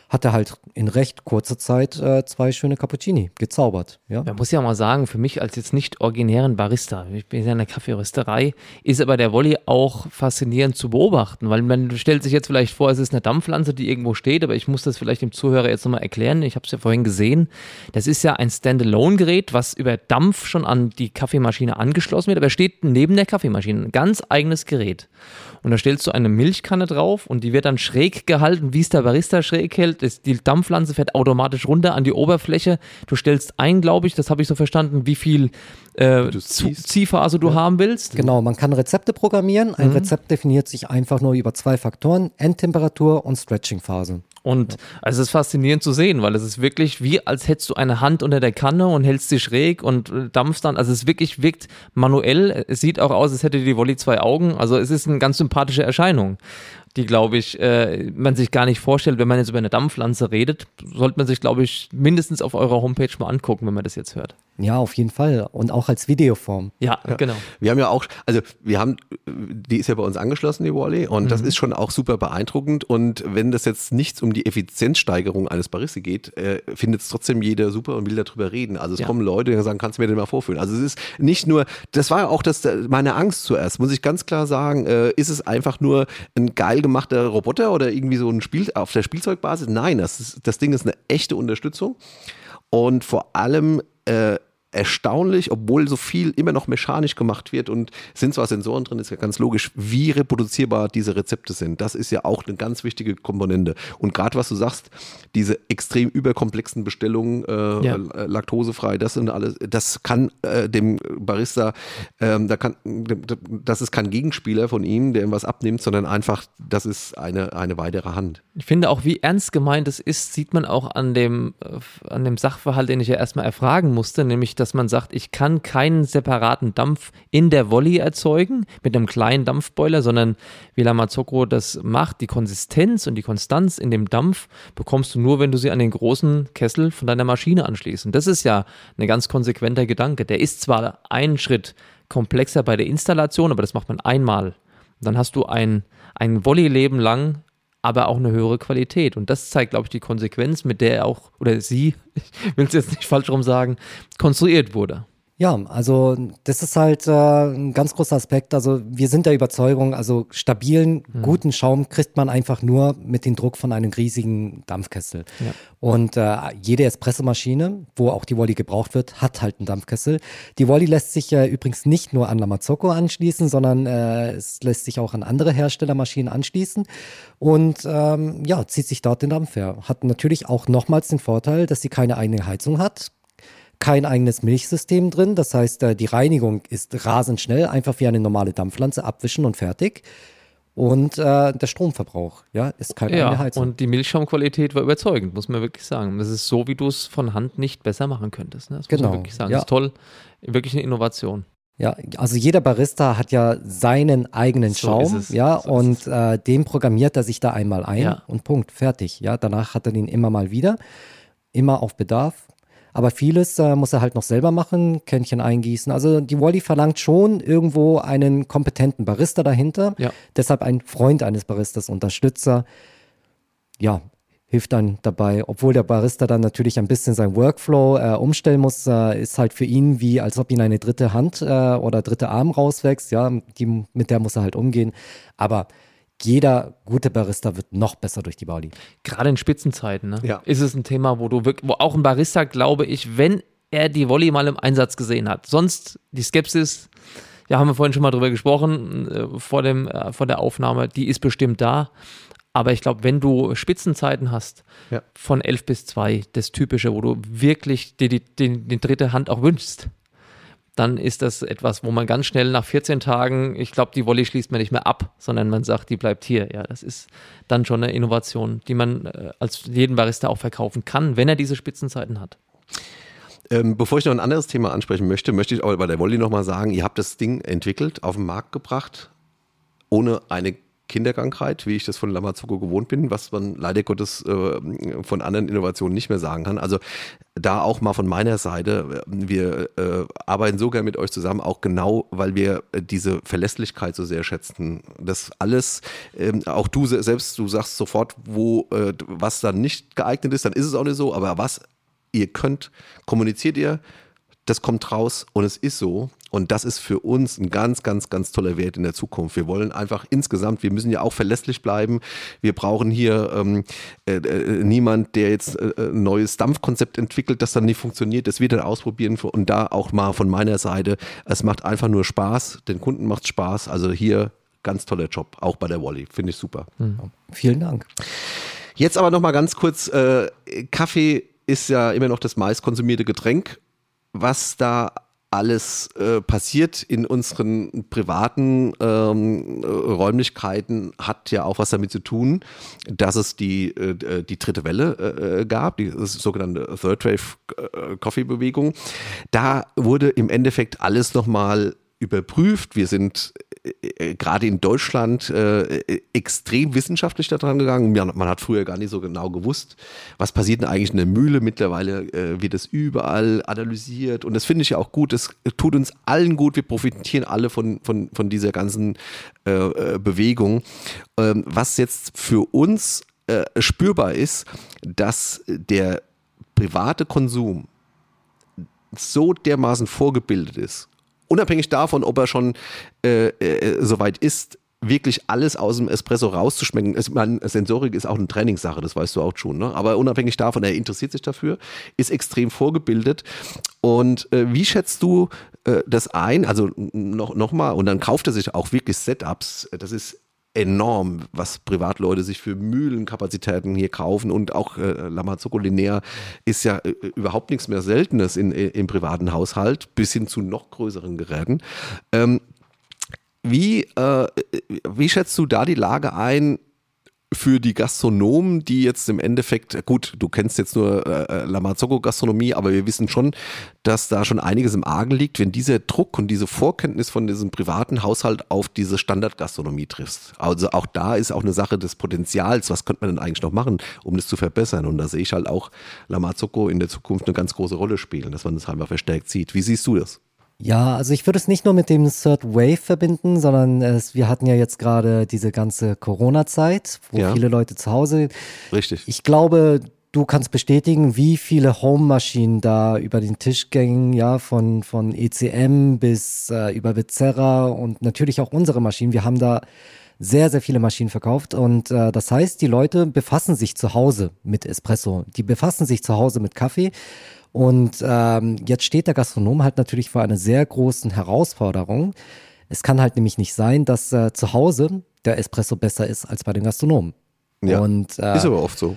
hat er halt in recht kurzer Zeit äh, zwei schöne Cappuccini gezaubert. Ja. Man muss ja mal sagen, für mich als jetzt nicht originären Barista, ich bin ja in der Kaffeerösterei, ist aber der Volley auch faszinierend zu beobachten, weil man stellt sich jetzt vielleicht vor, es ist eine Dampfpflanze, die irgendwo steht, aber ich muss das vielleicht dem Zuhörer jetzt nochmal erklären. Ich habe es ja vorhin gesehen. Das ist ja ein Standalone-Gerät, was über Dampf schon an die Kaffeemaschine angeschlossen wird, aber steht neben der Kaffeemaschine. Ein ganz eigenes Gerät. Und da stellst du eine Milchkanne drauf und die wird dann schräg gehalten, wie es der Barista schräg hält. Das, die Dampfpflanze fährt automatisch runter an die Oberfläche. Du stellst ein, glaube ich, das habe ich so verstanden, wie viel äh. Ziehphase du haben willst. Genau, man kann Rezepte programmieren. Ein Rezept definiert sich einfach nur über zwei Faktoren, Endtemperatur und Stretching-Phase. Und also es ist faszinierend zu sehen, weil es ist wirklich wie, als hättest du eine Hand unter der Kanne und hältst sie schräg und äh, dampfst dann. Also es wirklich wirkt manuell. Es sieht auch aus, als hätte die Volley zwei Augen. Also es ist eine ganz sympathische Erscheinung. Die, glaube ich, äh, man sich gar nicht vorstellt, wenn man jetzt über eine Dampfpflanze redet, sollte man sich, glaube ich, mindestens auf eurer Homepage mal angucken, wenn man das jetzt hört. Ja, auf jeden Fall. Und auch als Videoform. Ja, ja. genau. Wir haben ja auch, also wir haben, die ist ja bei uns angeschlossen, die Wally, und mhm. das ist schon auch super beeindruckend. Und wenn das jetzt nichts um die Effizienzsteigerung eines Barista geht, äh, findet es trotzdem jeder super und will darüber reden. Also es ja. kommen Leute, die sagen, kannst du mir den mal vorführen? Also es ist nicht nur, das war auch das, meine Angst zuerst, muss ich ganz klar sagen, äh, ist es einfach nur ein geil gemachter Roboter oder irgendwie so ein Spiel auf der Spielzeugbasis? Nein, das, ist, das Ding ist eine echte Unterstützung. Und vor allem äh, erstaunlich, obwohl so viel immer noch mechanisch gemacht wird und sind zwar Sensoren drin, ist ja ganz logisch, wie reproduzierbar diese Rezepte sind. Das ist ja auch eine ganz wichtige Komponente. Und gerade was du sagst, diese extrem überkomplexen Bestellungen, äh, ja. laktosefrei, das sind alles, das kann äh, dem Barista, ähm, da kann, das ist kein Gegenspieler von ihm, der ihm was abnimmt, sondern einfach, das ist eine, eine weitere Hand. Ich finde auch, wie ernst gemeint es ist, sieht man auch an dem, äh, an dem Sachverhalt, den ich ja erstmal erfragen musste, nämlich dass man sagt, ich kann keinen separaten Dampf in der Volley erzeugen mit einem kleinen Dampfboiler, sondern wie Lamazzocco das macht, die Konsistenz und die Konstanz in dem Dampf bekommst du nur, wenn du sie an den großen Kessel von deiner Maschine anschließt. Und das ist ja ein ganz konsequenter Gedanke. Der ist zwar einen Schritt komplexer bei der Installation, aber das macht man einmal. dann hast du ein, ein Volley-Leben lang aber auch eine höhere Qualität. Und das zeigt, glaube ich, die Konsequenz, mit der er auch, oder sie, ich will es jetzt nicht falsch rum sagen, konstruiert wurde. Ja, also das ist halt äh, ein ganz großer Aspekt. Also wir sind der Überzeugung, also stabilen, mhm. guten Schaum kriegt man einfach nur mit dem Druck von einem riesigen Dampfkessel. Ja. Und äh, jede Espressomaschine, wo auch die Wolli gebraucht wird, hat halt einen Dampfkessel. Die Wolli lässt sich äh, übrigens nicht nur an Lamazocco anschließen, sondern äh, es lässt sich auch an andere Herstellermaschinen anschließen und ähm, ja, zieht sich dort den Dampf her. Hat natürlich auch nochmals den Vorteil, dass sie keine eigene Heizung hat, kein eigenes Milchsystem drin. Das heißt, äh, die Reinigung ist rasend schnell, einfach wie eine normale Dampfpflanze abwischen und fertig. Und äh, der Stromverbrauch, ja, ist keine ja, Heizung. Und die Milchschaumqualität war überzeugend, muss man wirklich sagen. Das ist so, wie du es von Hand nicht besser machen könntest. Ne? Das genau. muss man genau, wirklich sagen. Ja. Das ist toll, wirklich eine Innovation. Ja, also jeder Barista hat ja seinen eigenen so Schaum, ja, so und äh, den programmiert er sich da einmal ein ja. und Punkt, fertig. Ja, danach hat er den immer mal wieder, immer auf Bedarf aber vieles äh, muss er halt noch selber machen, Kännchen eingießen. Also die Wally verlangt schon irgendwo einen kompetenten Barista dahinter. Ja. Deshalb ein Freund eines Baristas, Unterstützer. Ja, hilft dann dabei, obwohl der Barista dann natürlich ein bisschen sein Workflow äh, umstellen muss, äh, ist halt für ihn wie, als ob ihn eine dritte Hand äh, oder dritte Arm rauswächst, ja, die, mit der muss er halt umgehen. Aber jeder gute Barista wird noch besser durch die Bauli. Gerade in Spitzenzeiten ne? ja. ist es ein Thema, wo du wirklich, wo auch ein Barista, glaube ich, wenn er die Volley mal im Einsatz gesehen hat. Sonst die Skepsis, ja, haben wir vorhin schon mal drüber gesprochen, äh, vor, dem, äh, vor der Aufnahme, die ist bestimmt da. Aber ich glaube, wenn du Spitzenzeiten hast, ja. von 11 bis 2, das Typische, wo du wirklich die, die, die, die dritte Hand auch wünschst, dann ist das etwas, wo man ganz schnell nach 14 Tagen, ich glaube, die Wolle schließt man nicht mehr ab, sondern man sagt, die bleibt hier. Ja, das ist dann schon eine Innovation, die man äh, als jeden Barista auch verkaufen kann, wenn er diese Spitzenzeiten hat. Ähm, bevor ich noch ein anderes Thema ansprechen möchte, möchte ich aber bei der Wolli nochmal sagen, ihr habt das Ding entwickelt, auf den Markt gebracht, ohne eine Kinderkrankheit, wie ich das von Lamazzuko gewohnt bin, was man leider Gottes äh, von anderen Innovationen nicht mehr sagen kann. Also da auch mal von meiner Seite, wir äh, arbeiten sogar mit euch zusammen, auch genau, weil wir äh, diese Verlässlichkeit so sehr schätzen. Das alles, ähm, auch du selbst, du sagst sofort, wo äh, was dann nicht geeignet ist, dann ist es auch nicht so, aber was ihr könnt, kommuniziert ihr, das kommt raus und es ist so. Und das ist für uns ein ganz, ganz, ganz toller Wert in der Zukunft. Wir wollen einfach insgesamt, wir müssen ja auch verlässlich bleiben. Wir brauchen hier ähm, äh, äh, niemand, der jetzt äh, ein neues Dampfkonzept entwickelt, das dann nicht funktioniert. Das wird dann ausprobieren und da auch mal von meiner Seite. Es macht einfach nur Spaß. Den Kunden macht Spaß. Also hier ganz toller Job, auch bei der Wally. Finde ich super. Mhm. Vielen Dank. Jetzt aber noch mal ganz kurz: äh, Kaffee ist ja immer noch das meistkonsumierte Getränk. Was da alles äh, passiert in unseren privaten ähm, Räumlichkeiten, hat ja auch was damit zu tun, dass es die, äh, die dritte Welle äh, gab, die sogenannte Third Wave äh, Coffee Bewegung. Da wurde im Endeffekt alles nochmal überprüft. Wir sind äh, gerade in Deutschland äh, extrem wissenschaftlich daran gegangen. Man, hat früher gar nicht so genau gewusst, was passiert denn eigentlich in der Mühle. Mittlerweile äh, wird es überall analysiert und das finde ich ja auch gut. Das tut uns allen gut. Wir profitieren alle von, von, von dieser ganzen äh, äh Bewegung. Ähm, was jetzt für uns äh, spürbar ist, dass der private Konsum so dermaßen vorgebildet ist unabhängig davon, ob er schon äh, äh, soweit ist, wirklich alles aus dem Espresso rauszuschmecken. Es, man, Sensorik ist auch eine Trainingssache, das weißt du auch schon. Ne? Aber unabhängig davon, er interessiert sich dafür, ist extrem vorgebildet. Und äh, wie schätzt du äh, das ein? Also noch, noch und dann kauft er sich auch wirklich Setups. Das ist enorm, was Privatleute sich für Mühlenkapazitäten hier kaufen und auch äh, Lamazocco Linear ist ja äh, überhaupt nichts mehr Seltenes in, äh, im privaten Haushalt, bis hin zu noch größeren Geräten. Ähm, wie, äh, wie schätzt du da die Lage ein? Für die Gastronomen, die jetzt im Endeffekt, gut, du kennst jetzt nur äh, äh Lamazocco-Gastronomie, aber wir wissen schon, dass da schon einiges im Argen liegt, wenn dieser Druck und diese Vorkenntnis von diesem privaten Haushalt auf diese Standardgastronomie triffst. Also auch da ist auch eine Sache des Potenzials, was könnte man denn eigentlich noch machen, um das zu verbessern? Und da sehe ich halt auch Lamazocco in der Zukunft eine ganz große Rolle spielen, dass man das halt mal verstärkt sieht. Wie siehst du das? Ja, also ich würde es nicht nur mit dem Third Wave verbinden, sondern es, wir hatten ja jetzt gerade diese ganze Corona-Zeit, wo ja. viele Leute zu Hause. Richtig. Ich glaube, du kannst bestätigen, wie viele Home-Maschinen da über den Tisch gingen, ja, von, von ECM bis äh, über Becerra und natürlich auch unsere Maschinen. Wir haben da sehr, sehr viele Maschinen verkauft und äh, das heißt, die Leute befassen sich zu Hause mit Espresso. Die befassen sich zu Hause mit Kaffee und ähm, jetzt steht der Gastronom halt natürlich vor einer sehr großen Herausforderung. Es kann halt nämlich nicht sein, dass äh, zu Hause der Espresso besser ist als bei den Gastronomen. Ja, und, äh, ist aber oft so.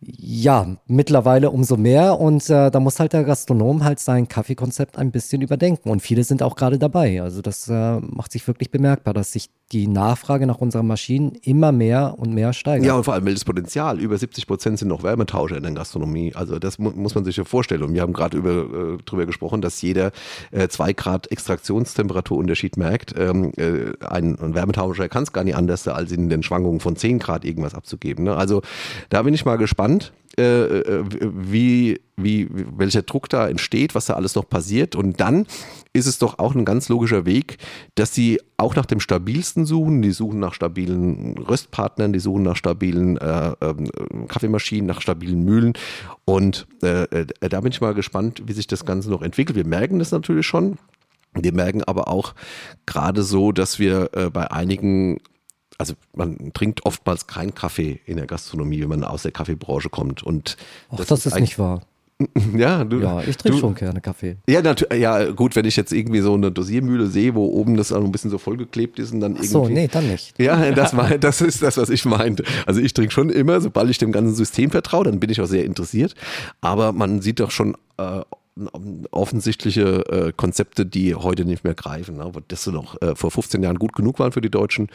Ja, mittlerweile umso mehr und äh, da muss halt der Gastronom halt sein Kaffeekonzept ein bisschen überdenken und viele sind auch gerade dabei. Also das äh, macht sich wirklich bemerkbar, dass sich die Nachfrage nach unseren Maschinen immer mehr und mehr steigert. Ja, und vor allem das Potenzial. Über 70 Prozent sind noch Wärmetauscher in der Gastronomie. Also das mu muss man sich ja vorstellen. Und wir haben gerade äh, darüber gesprochen, dass jeder äh, zwei Grad Extraktionstemperaturunterschied merkt. Ähm, äh, ein, ein Wärmetauscher kann es gar nicht anders, als in den Schwankungen von 10 Grad irgendwas abzugeben. Ne? Also da bin ich mal gespannt äh, äh, wie, wie, welcher Druck da entsteht, was da alles noch passiert. Und dann ist es doch auch ein ganz logischer Weg, dass sie auch nach dem stabilsten suchen. Die suchen nach stabilen Röstpartnern, die suchen nach stabilen äh, äh, Kaffeemaschinen, nach stabilen Mühlen. Und äh, äh, da bin ich mal gespannt, wie sich das Ganze noch entwickelt. Wir merken das natürlich schon. Wir merken aber auch gerade so, dass wir bei einigen also man trinkt oftmals keinen Kaffee in der Gastronomie, wenn man aus der Kaffeebranche kommt. Und Ach, das, das ist, nicht wahr. Ja, du, ja, ich trinke schon gerne Kaffee. Ja, ja, gut, wenn ich jetzt irgendwie so eine Dosiermühle sehe, wo oben das auch ein bisschen so vollgeklebt ist und dann Ach irgendwie. So, nee, dann nicht. Ja, das, war, das ist das, was ich meinte. Also ich trinke schon immer, sobald ich dem ganzen System vertraue, dann bin ich auch sehr interessiert. Aber man sieht doch schon äh, offensichtliche äh, Konzepte, die heute nicht mehr greifen, ne? das so noch äh, vor 15 Jahren gut genug waren für die Deutschen.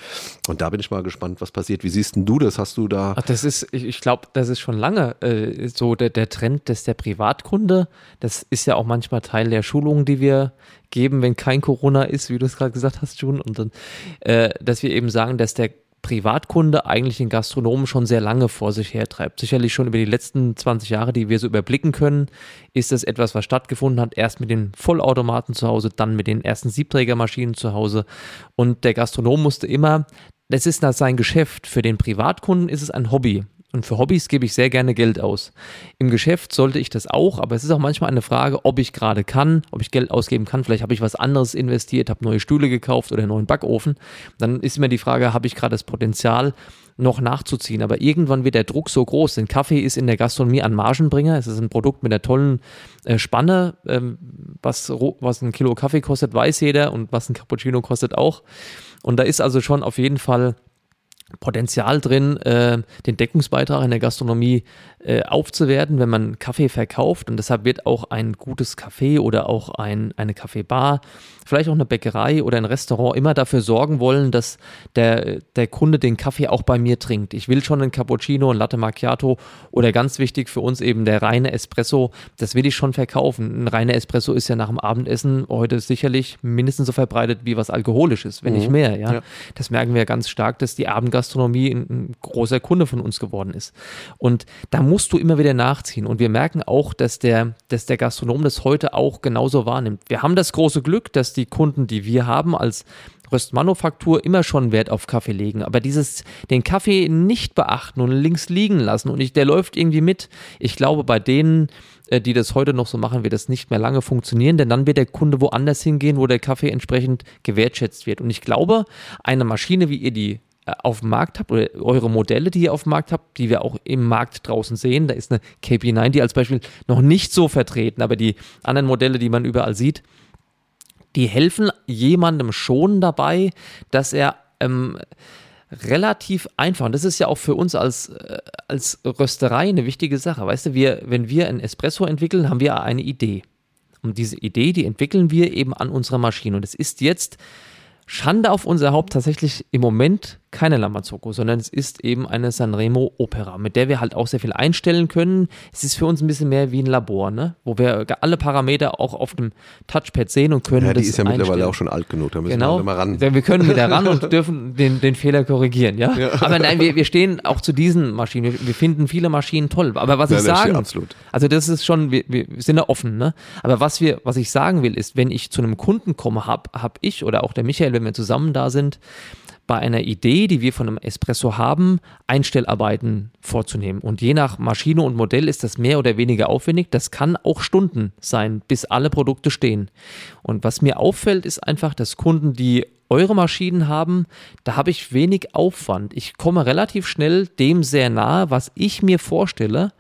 Und da bin ich mal gespannt, was passiert. Wie siehst denn du das? Hast du da? Ach, das ist, ich, ich glaube, das ist schon lange äh, so der, der Trend, dass der Privatkunde, das ist ja auch manchmal Teil der Schulungen, die wir geben, wenn kein Corona ist, wie du es gerade gesagt hast, June, und dann, äh, dass wir eben sagen, dass der Privatkunde eigentlich den Gastronomen schon sehr lange vor sich hertreibt. Sicherlich schon über die letzten 20 Jahre, die wir so überblicken können, ist das etwas, was stattgefunden hat. Erst mit den Vollautomaten zu Hause, dann mit den ersten Siebträgermaschinen zu Hause. Und der Gastronom musste immer, das ist sein Geschäft. Für den Privatkunden ist es ein Hobby. Und für Hobbys gebe ich sehr gerne Geld aus. Im Geschäft sollte ich das auch, aber es ist auch manchmal eine Frage, ob ich gerade kann, ob ich Geld ausgeben kann. Vielleicht habe ich was anderes investiert, habe neue Stühle gekauft oder einen neuen Backofen. Dann ist immer die Frage, habe ich gerade das Potenzial, noch nachzuziehen. Aber irgendwann wird der Druck so groß. Denn Kaffee ist in der Gastronomie ein Margenbringer. Es ist ein Produkt mit einer tollen äh, Spanne. Ähm, was, was ein Kilo Kaffee kostet, weiß jeder und was ein Cappuccino kostet auch. Und da ist also schon auf jeden Fall Potenzial drin, äh, den Deckungsbeitrag in der Gastronomie äh, aufzuwerten, wenn man Kaffee verkauft. Und deshalb wird auch ein gutes Café oder auch ein, eine Kaffeebar, vielleicht auch eine Bäckerei oder ein Restaurant immer dafür sorgen wollen, dass der, der Kunde den Kaffee auch bei mir trinkt. Ich will schon einen Cappuccino, ein Latte Macchiato oder ganz wichtig für uns eben der reine Espresso. Das will ich schon verkaufen. Ein reiner Espresso ist ja nach dem Abendessen heute sicherlich mindestens so verbreitet wie was Alkoholisches, wenn mhm. nicht mehr. Ja? ja? Das merken wir ganz stark, dass die Abendgastronomie ein, ein großer Kunde von uns geworden ist. Und da muss musst du immer wieder nachziehen. Und wir merken auch, dass der, dass der Gastronom das heute auch genauso wahrnimmt. Wir haben das große Glück, dass die Kunden, die wir haben als Röstmanufaktur immer schon Wert auf Kaffee legen. Aber dieses, den Kaffee nicht beachten und links liegen lassen und ich, der läuft irgendwie mit. Ich glaube, bei denen, äh, die das heute noch so machen, wird das nicht mehr lange funktionieren, denn dann wird der Kunde woanders hingehen, wo der Kaffee entsprechend gewertschätzt wird. Und ich glaube, eine Maschine, wie ihr die auf dem Markt habt oder eure Modelle, die ihr auf dem Markt habt, die wir auch im Markt draußen sehen. Da ist eine KP9, die als Beispiel noch nicht so vertreten, aber die anderen Modelle, die man überall sieht, die helfen jemandem schon dabei, dass er ähm, relativ einfach, und das ist ja auch für uns als, äh, als Rösterei eine wichtige Sache. Weißt du, wir, wenn wir ein Espresso entwickeln, haben wir eine Idee. Und diese Idee, die entwickeln wir eben an unserer Maschine. Und es ist jetzt Schande auf unser Haupt tatsächlich im Moment keine Lamazocco, sondern es ist eben eine Sanremo Opera, mit der wir halt auch sehr viel einstellen können. Es ist für uns ein bisschen mehr wie ein Labor, ne? wo wir alle Parameter auch auf dem Touchpad sehen und können. Ja, die ist ja mittlerweile auch schon alt genug, da müssen genau. wir mal ran. Ja, wir können wieder ran und dürfen den, den Fehler korrigieren, ja. ja. Aber nein, wir, wir stehen auch zu diesen Maschinen. Wir, wir finden viele Maschinen toll. Aber was ja, ich sagen, absolut. also das ist schon, wir, wir sind ja offen, ne? Aber was wir, was ich sagen will, ist, wenn ich zu einem Kunden komme, habe hab ich oder auch der Michael, wenn wir zusammen da sind, bei einer Idee, die wir von einem Espresso haben, Einstellarbeiten vorzunehmen. Und je nach Maschine und Modell ist das mehr oder weniger aufwendig. Das kann auch Stunden sein, bis alle Produkte stehen. Und was mir auffällt, ist einfach, dass Kunden, die eure Maschinen haben, da habe ich wenig Aufwand. Ich komme relativ schnell dem sehr nahe, was ich mir vorstelle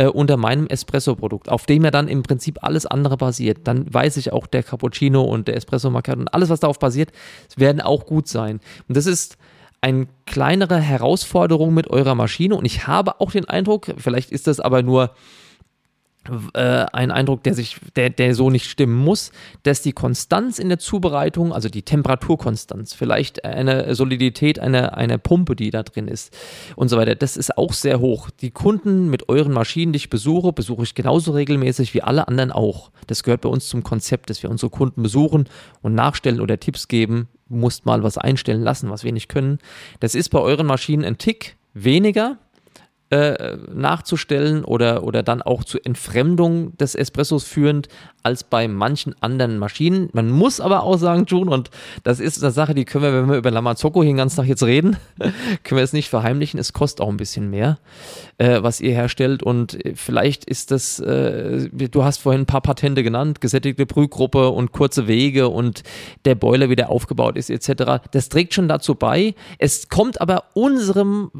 äh, unter meinem Espresso-Produkt, auf dem ja dann im Prinzip alles andere basiert. Dann weiß ich auch, der Cappuccino und der Espresso Macchiato und alles, was darauf basiert, werden auch gut sein. Und das ist eine kleinere Herausforderung mit eurer Maschine und ich habe auch den Eindruck, vielleicht ist das aber nur äh, ein Eindruck, der sich, der, der so nicht stimmen muss, dass die Konstanz in der Zubereitung, also die Temperaturkonstanz, vielleicht eine Solidität einer eine Pumpe, die da drin ist und so weiter, das ist auch sehr hoch. Die Kunden mit euren Maschinen, die ich besuche, besuche ich genauso regelmäßig wie alle anderen auch. Das gehört bei uns zum Konzept, dass wir unsere Kunden besuchen und nachstellen oder Tipps geben, musst mal was einstellen lassen, was wir nicht können. Das ist bei euren Maschinen ein Tick weniger, äh, nachzustellen oder, oder dann auch zur Entfremdung des Espressos führend als bei manchen anderen Maschinen. Man muss aber auch sagen, June, und das ist eine Sache, die können wir, wenn wir über Lamazocco hier den ganzen Tag jetzt reden, können wir es nicht verheimlichen. Es kostet auch ein bisschen mehr, äh, was ihr herstellt. Und vielleicht ist das, äh, du hast vorhin ein paar Patente genannt, gesättigte Brühgruppe und kurze Wege und der Boiler wieder aufgebaut ist, etc. Das trägt schon dazu bei. Es kommt aber unserem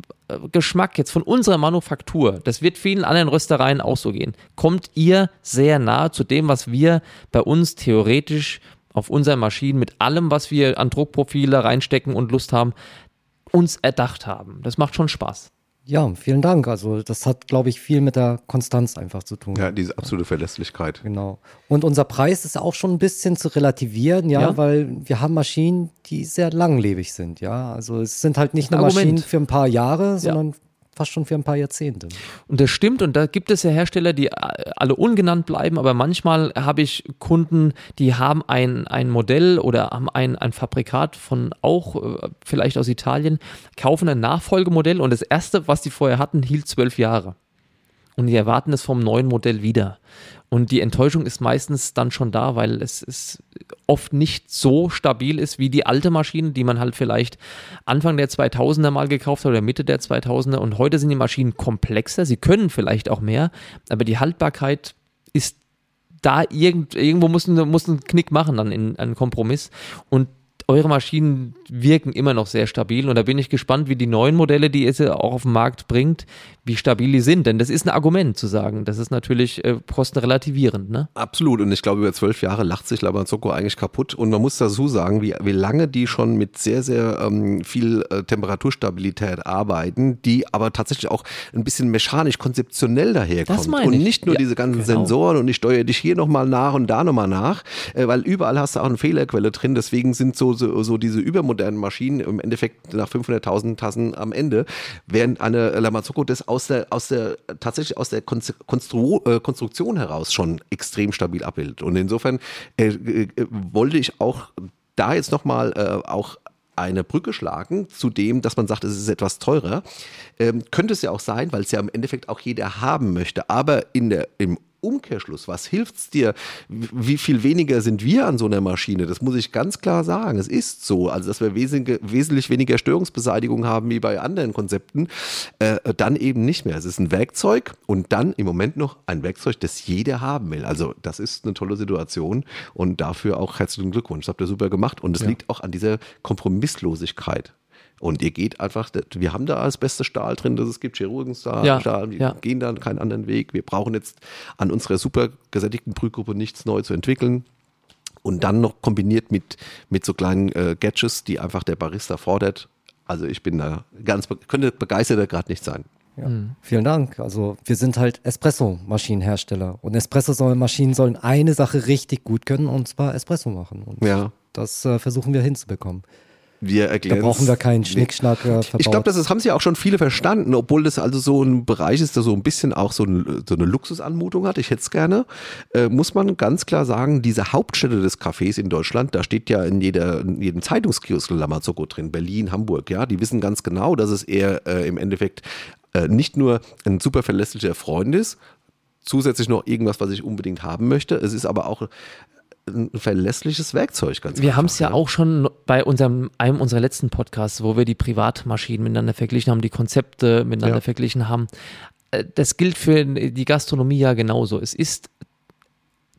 Geschmack jetzt von unserer Manufaktur, das wird vielen anderen Röstereien auch so gehen, kommt ihr sehr nahe zu dem, was wir bei uns theoretisch auf unseren Maschinen mit allem, was wir an Druckprofile reinstecken und Lust haben, uns erdacht haben. Das macht schon Spaß. Ja, vielen Dank. Also das hat, glaube ich, viel mit der Konstanz einfach zu tun. Ja, diese absolute Verlässlichkeit. Genau. Und unser Preis ist auch schon ein bisschen zu relativieren, ja, ja. weil wir haben Maschinen, die sehr langlebig sind, ja. Also es sind halt nicht nur Maschinen für ein paar Jahre, sondern ja fast schon für ein paar Jahrzehnte. Und das stimmt und da gibt es ja Hersteller, die alle ungenannt bleiben, aber manchmal habe ich Kunden, die haben ein, ein Modell oder haben ein, ein Fabrikat von auch äh, vielleicht aus Italien, kaufen ein Nachfolgemodell und das erste, was die vorher hatten, hielt zwölf Jahre. Und die erwarten es vom neuen Modell wieder. Und die Enttäuschung ist meistens dann schon da, weil es, es oft nicht so stabil ist wie die alte Maschine, die man halt vielleicht Anfang der 2000er mal gekauft hat oder Mitte der 2000er. Und heute sind die Maschinen komplexer, sie können vielleicht auch mehr, aber die Haltbarkeit ist da irgend, irgendwo muss, muss ein Knick machen, dann in einen Kompromiss. Und eure Maschinen wirken immer noch sehr stabil und da bin ich gespannt, wie die neuen Modelle, die ihr auch auf den Markt bringt, wie stabil die sind. Denn das ist ein Argument zu sagen. Das ist natürlich äh, kostenrelativierend. Ne? Absolut. Und ich glaube, über zwölf Jahre lacht sich Lamazocco eigentlich kaputt. Und man muss dazu sagen, wie, wie lange die schon mit sehr, sehr ähm, viel äh, Temperaturstabilität arbeiten, die aber tatsächlich auch ein bisschen mechanisch, konzeptionell daherkommt. Und nicht nur ja, diese ganzen genau. Sensoren und ich steuere dich hier nochmal nach und da nochmal nach, äh, weil überall hast du auch eine Fehlerquelle drin. Deswegen sind so, so, so diese übermodernen Maschinen im Endeffekt nach 500.000 Tassen am Ende, während eine Lamazocco das aus der, aus der, tatsächlich aus der Konstru äh, Konstruktion heraus schon extrem stabil abbildet. Und insofern äh, äh, wollte ich auch da jetzt nochmal äh, auch eine Brücke schlagen zu dem, dass man sagt, es ist etwas teurer. Ähm, könnte es ja auch sein, weil es ja im Endeffekt auch jeder haben möchte. Aber in der, im Umkehrschluss, was hilft es dir? Wie viel weniger sind wir an so einer Maschine? Das muss ich ganz klar sagen. Es ist so. Also, dass wir wesentlich weniger Störungsbeseitigung haben wie bei anderen Konzepten, äh, dann eben nicht mehr. Es ist ein Werkzeug und dann im Moment noch ein Werkzeug, das jeder haben will. Also, das ist eine tolle Situation und dafür auch herzlichen Glückwunsch. Das habt ihr super gemacht und es ja. liegt auch an dieser Kompromisslosigkeit. Und ihr geht einfach, wir haben da das beste Stahl drin, das es gibt, Chirurgenstahl, ja, Stahl, wir ja. gehen da keinen anderen Weg. Wir brauchen jetzt an unserer super gesättigten Brühgruppe nichts neu zu entwickeln. Und dann noch kombiniert mit, mit so kleinen äh, Gadgets, die einfach der Barista fordert. Also ich bin da ganz, könnte begeisterter gerade nicht sein. Ja, mhm. Vielen Dank. Also wir sind halt Espresso-Maschinenhersteller und Espresso-Maschinen sollen eine Sache richtig gut können und zwar Espresso machen. Und ja. das äh, versuchen wir hinzubekommen wir erklären. Da brauchen wir keinen Schnickschnack. Nee. Ich glaube, das haben sie ja auch schon viele verstanden, obwohl das also so ein Bereich ist, der so ein bisschen auch so, ein, so eine Luxusanmutung hat. Ich hätte es gerne. Äh, muss man ganz klar sagen, diese Hauptstädte des Cafés in Deutschland, da steht ja in, jeder, in jedem Zeitungskiosk Lamazocco drin, Berlin, Hamburg, ja, die wissen ganz genau, dass es eher äh, im Endeffekt äh, nicht nur ein super verlässlicher Freund ist, zusätzlich noch irgendwas, was ich unbedingt haben möchte. Es ist aber auch ein verlässliches Werkzeug. Ganz wir haben es ja, ja, auch schon bei unserem, einem unserer letzten Podcasts, wo wir die Privatmaschinen miteinander verglichen haben, die Konzepte miteinander ja. verglichen haben. Äh, das gilt für die Gastronomie ja genauso. Es ist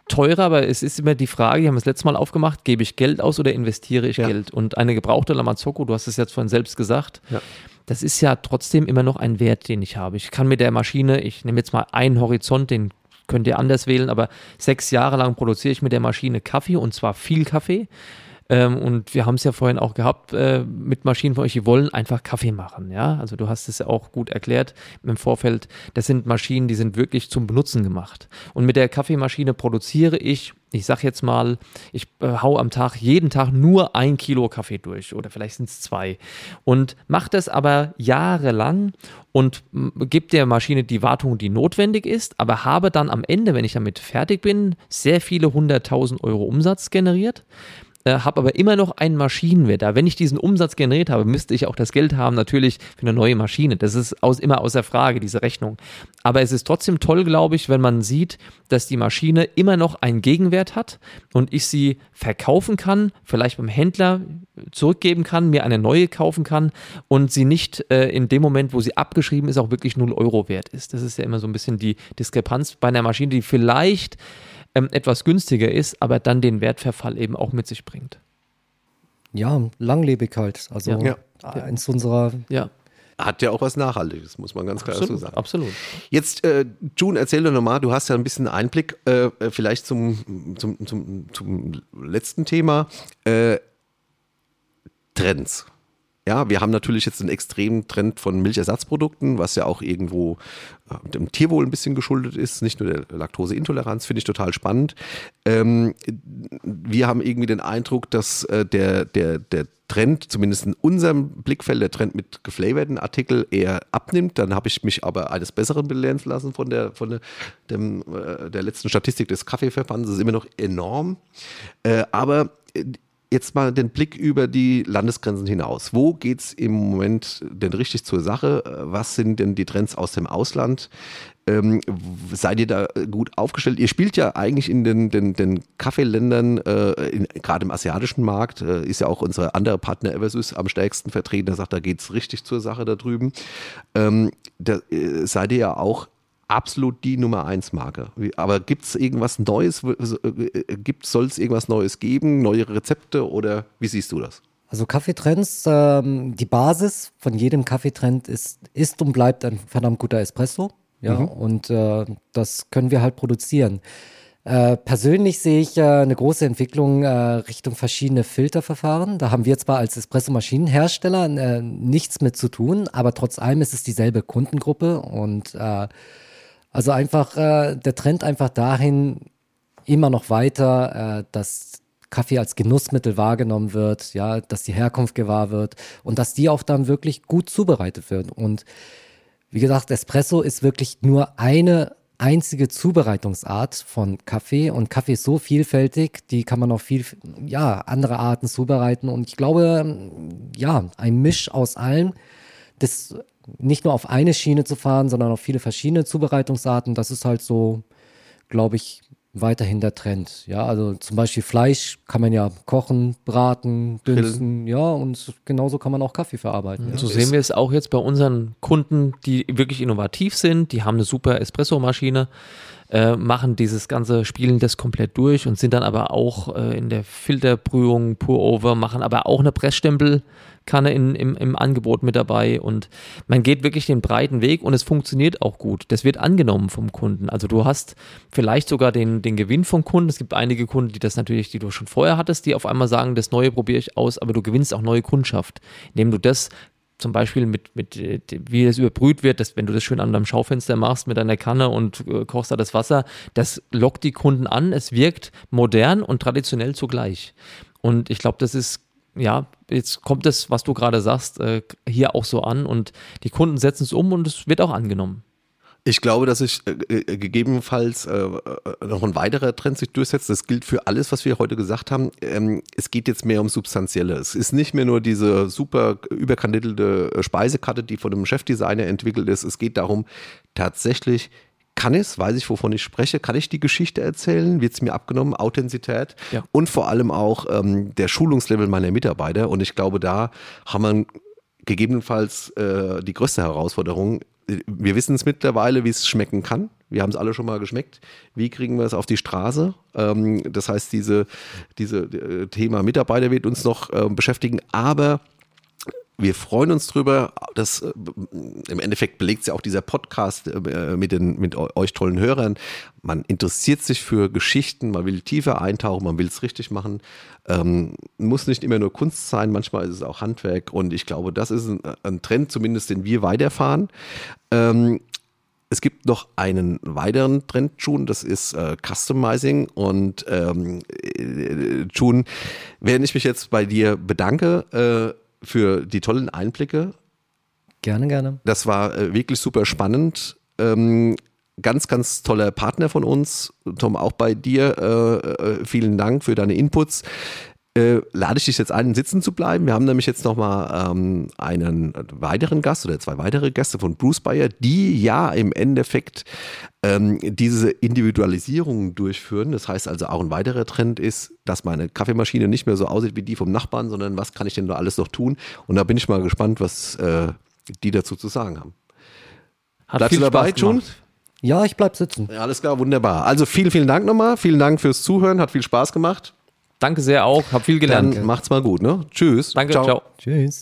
teurer, aber es ist immer die Frage, wir haben es letztes Mal aufgemacht, gebe ich Geld aus oder investiere ich ja. Geld? Und eine gebrauchte Lamazocco, du hast es jetzt vorhin selbst gesagt, ja. das ist ja trotzdem immer noch ein Wert, den ich habe. Ich kann mit der Maschine, ich nehme jetzt mal einen Horizont, den könnt ihr anders wählen, aber sechs Jahre lang produziere ich mit der Maschine Kaffee und zwar viel Kaffee. Ähm, und wir haben es ja vorhin auch gehabt äh, mit Maschinen von euch, die wollen einfach Kaffee machen. Ja, also du hast es ja auch gut erklärt im Vorfeld. Das sind Maschinen, die sind wirklich zum Benutzen gemacht. Und mit der Kaffeemaschine produziere ich ich sag jetzt mal, ich äh, hau am Tag jeden Tag nur ein Kilo Kaffee durch oder vielleicht sind es zwei und mache das aber jahrelang und gebe der Maschine die Wartung, die notwendig ist, aber habe dann am Ende, wenn ich damit fertig bin, sehr viele hunderttausend Euro Umsatz generiert äh, habe aber immer noch einen Maschinenwert. Da, wenn ich diesen Umsatz generiert habe, müsste ich auch das Geld haben, natürlich für eine neue Maschine. Das ist aus, immer außer Frage, diese Rechnung. Aber es ist trotzdem toll, glaube ich, wenn man sieht, dass die Maschine immer noch einen Gegenwert hat und ich sie verkaufen kann, vielleicht beim Händler zurückgeben kann, mir eine neue kaufen kann und sie nicht äh, in dem Moment, wo sie abgeschrieben ist, auch wirklich 0 Euro wert ist. Das ist ja immer so ein bisschen die Diskrepanz bei einer Maschine, die vielleicht ähm, etwas günstiger ist, aber dann den Wertverfall eben auch mit sich bringt. Ja, Langlebigkeit. Also ja. eins unserer ja hat ja auch was Nachhaltiges, muss man ganz klar absolut, so sagen. Absolut. Jetzt, äh, June, erzähl doch nochmal, du hast ja ein bisschen Einblick, äh, vielleicht zum, zum, zum, zum letzten Thema. Äh, Trends. Ja, wir haben natürlich jetzt einen extremen Trend von Milchersatzprodukten, was ja auch irgendwo äh, dem Tierwohl ein bisschen geschuldet ist, nicht nur der Laktoseintoleranz, finde ich total spannend. Ähm, wir haben irgendwie den Eindruck, dass äh, der, der, der Trend, zumindest in unserem Blickfeld, der Trend mit geflavorten Artikeln eher abnimmt. Dann habe ich mich aber eines Besseren belehren lassen von der, von der, dem, äh, der letzten Statistik des Kaffeeverbands. Das ist immer noch enorm. Äh, aber äh, jetzt mal den Blick über die Landesgrenzen hinaus. Wo geht es im Moment denn richtig zur Sache? Was sind denn die Trends aus dem Ausland? Ähm, seid ihr da gut aufgestellt? Ihr spielt ja eigentlich in den, den, den Kaffeeländern, äh, gerade im asiatischen Markt, äh, ist ja auch unsere andere Partner Eversys am stärksten vertreten. Der sagt, da geht es richtig zur Sache da drüben. Ähm, da äh, seid ihr ja auch absolut die Nummer eins Marke. Aber gibt es irgendwas Neues? Soll es irgendwas Neues geben? Neue Rezepte oder wie siehst du das? Also Kaffeetrends, ähm, die Basis von jedem Kaffeetrend ist, ist und bleibt ein verdammt guter Espresso. Ja, mhm. und äh, das können wir halt produzieren. Äh, persönlich sehe ich äh, eine große Entwicklung äh, Richtung verschiedene Filterverfahren. Da haben wir zwar als Espresso-Maschinenhersteller äh, nichts mit zu tun, aber trotz allem ist es dieselbe Kundengruppe und äh, also einfach äh, der Trend einfach dahin immer noch weiter, dass Kaffee als Genussmittel wahrgenommen wird, ja, dass die Herkunft gewahr wird und dass die auch dann wirklich gut zubereitet wird. Und wie gesagt, Espresso ist wirklich nur eine einzige Zubereitungsart von Kaffee und Kaffee ist so vielfältig, die kann man auf viel, ja, andere Arten zubereiten und ich glaube, ja, ein Misch aus allem, das nicht nur auf eine Schiene zu fahren, sondern auf viele verschiedene Zubereitungsarten, das ist halt so, glaube ich, weiterhin der Trend. Ja, also zum Beispiel Fleisch kann man ja kochen, braten, dünsten, ja, und genauso kann man auch Kaffee verarbeiten. Ja. So sehen wir es auch jetzt bei unseren Kunden, die wirklich innovativ sind, die haben eine super Espresso-Maschine, äh, machen dieses ganze Spielen das komplett durch und sind dann aber auch äh, in der Filterbrühung, Pour-Over, machen aber auch eine Pressstempel Kanne in, im, im Angebot mit dabei und man geht wirklich den breiten Weg und es funktioniert auch gut. Das wird angenommen vom Kunden. Also du hast vielleicht sogar den, den Gewinn vom Kunden. Es gibt einige Kunden, die das natürlich, die du schon vorher hattest, die auf einmal sagen, das Neue probiere ich aus, aber du gewinnst auch neue Kundschaft, indem du das zum Beispiel mit, mit wie das überbrüht wird, dass wenn du das schön an deinem Schaufenster machst mit deiner Kanne und äh, kochst da das Wasser, das lockt die Kunden an. Es wirkt modern und traditionell zugleich. Und ich glaube, das ist ja, jetzt kommt es, was du gerade sagst, äh, hier auch so an und die Kunden setzen es um und es wird auch angenommen. Ich glaube, dass sich äh, äh gegebenenfalls äh, äh, noch ein weiterer Trend sich durchsetzt. Das gilt für alles, was wir heute gesagt haben. Ähm, es geht jetzt mehr um Substanzielle. Es ist nicht mehr nur diese super überkandidelte Speisekarte, die von einem Chefdesigner entwickelt ist. Es geht darum, tatsächlich kann es, weiß ich, wovon ich spreche, kann ich die Geschichte erzählen, wird es mir abgenommen, Authentizität ja. und vor allem auch ähm, der Schulungslevel meiner Mitarbeiter. Und ich glaube, da haben wir gegebenenfalls äh, die größte Herausforderung. Wir wissen es mittlerweile, wie es schmecken kann. Wir haben es alle schon mal geschmeckt. Wie kriegen wir es auf die Straße? Ähm, das heißt, diese, diese äh, Thema Mitarbeiter wird uns noch äh, beschäftigen. Aber wir freuen uns drüber. Das, äh, Im Endeffekt belegt ja auch dieser Podcast äh, mit, den, mit euch tollen Hörern. Man interessiert sich für Geschichten, man will tiefer eintauchen, man will es richtig machen. Ähm, muss nicht immer nur Kunst sein, manchmal ist es auch Handwerk. Und ich glaube, das ist ein, ein Trend, zumindest den wir weiterfahren. Ähm, es gibt noch einen weiteren Trend, June, das ist äh, Customizing. Und ähm, äh, June, während ich mich jetzt bei dir bedanke, äh, für die tollen Einblicke. Gerne, gerne. Das war äh, wirklich super spannend. Ähm, ganz, ganz toller Partner von uns. Tom, auch bei dir. Äh, äh, vielen Dank für deine Inputs äh, lade ich dich jetzt ein, sitzen zu bleiben. Wir haben nämlich jetzt nochmal ähm, einen weiteren Gast oder zwei weitere Gäste von Bruce Bayer, die ja im Endeffekt ähm, diese Individualisierung durchführen. Das heißt also auch ein weiterer Trend ist, dass meine Kaffeemaschine nicht mehr so aussieht wie die vom Nachbarn, sondern was kann ich denn da alles noch tun? Und da bin ich mal gespannt, was äh, die dazu zu sagen haben. Hat Bleibst du dabei, June? Ja, ich bleib sitzen. Ja, alles klar, wunderbar. Also vielen, vielen Dank nochmal. Vielen Dank fürs Zuhören. Hat viel Spaß gemacht. Danke sehr auch, hab viel gelernt. Dann macht's mal gut, ne? Tschüss. Danke, ciao. ciao. Tschüss.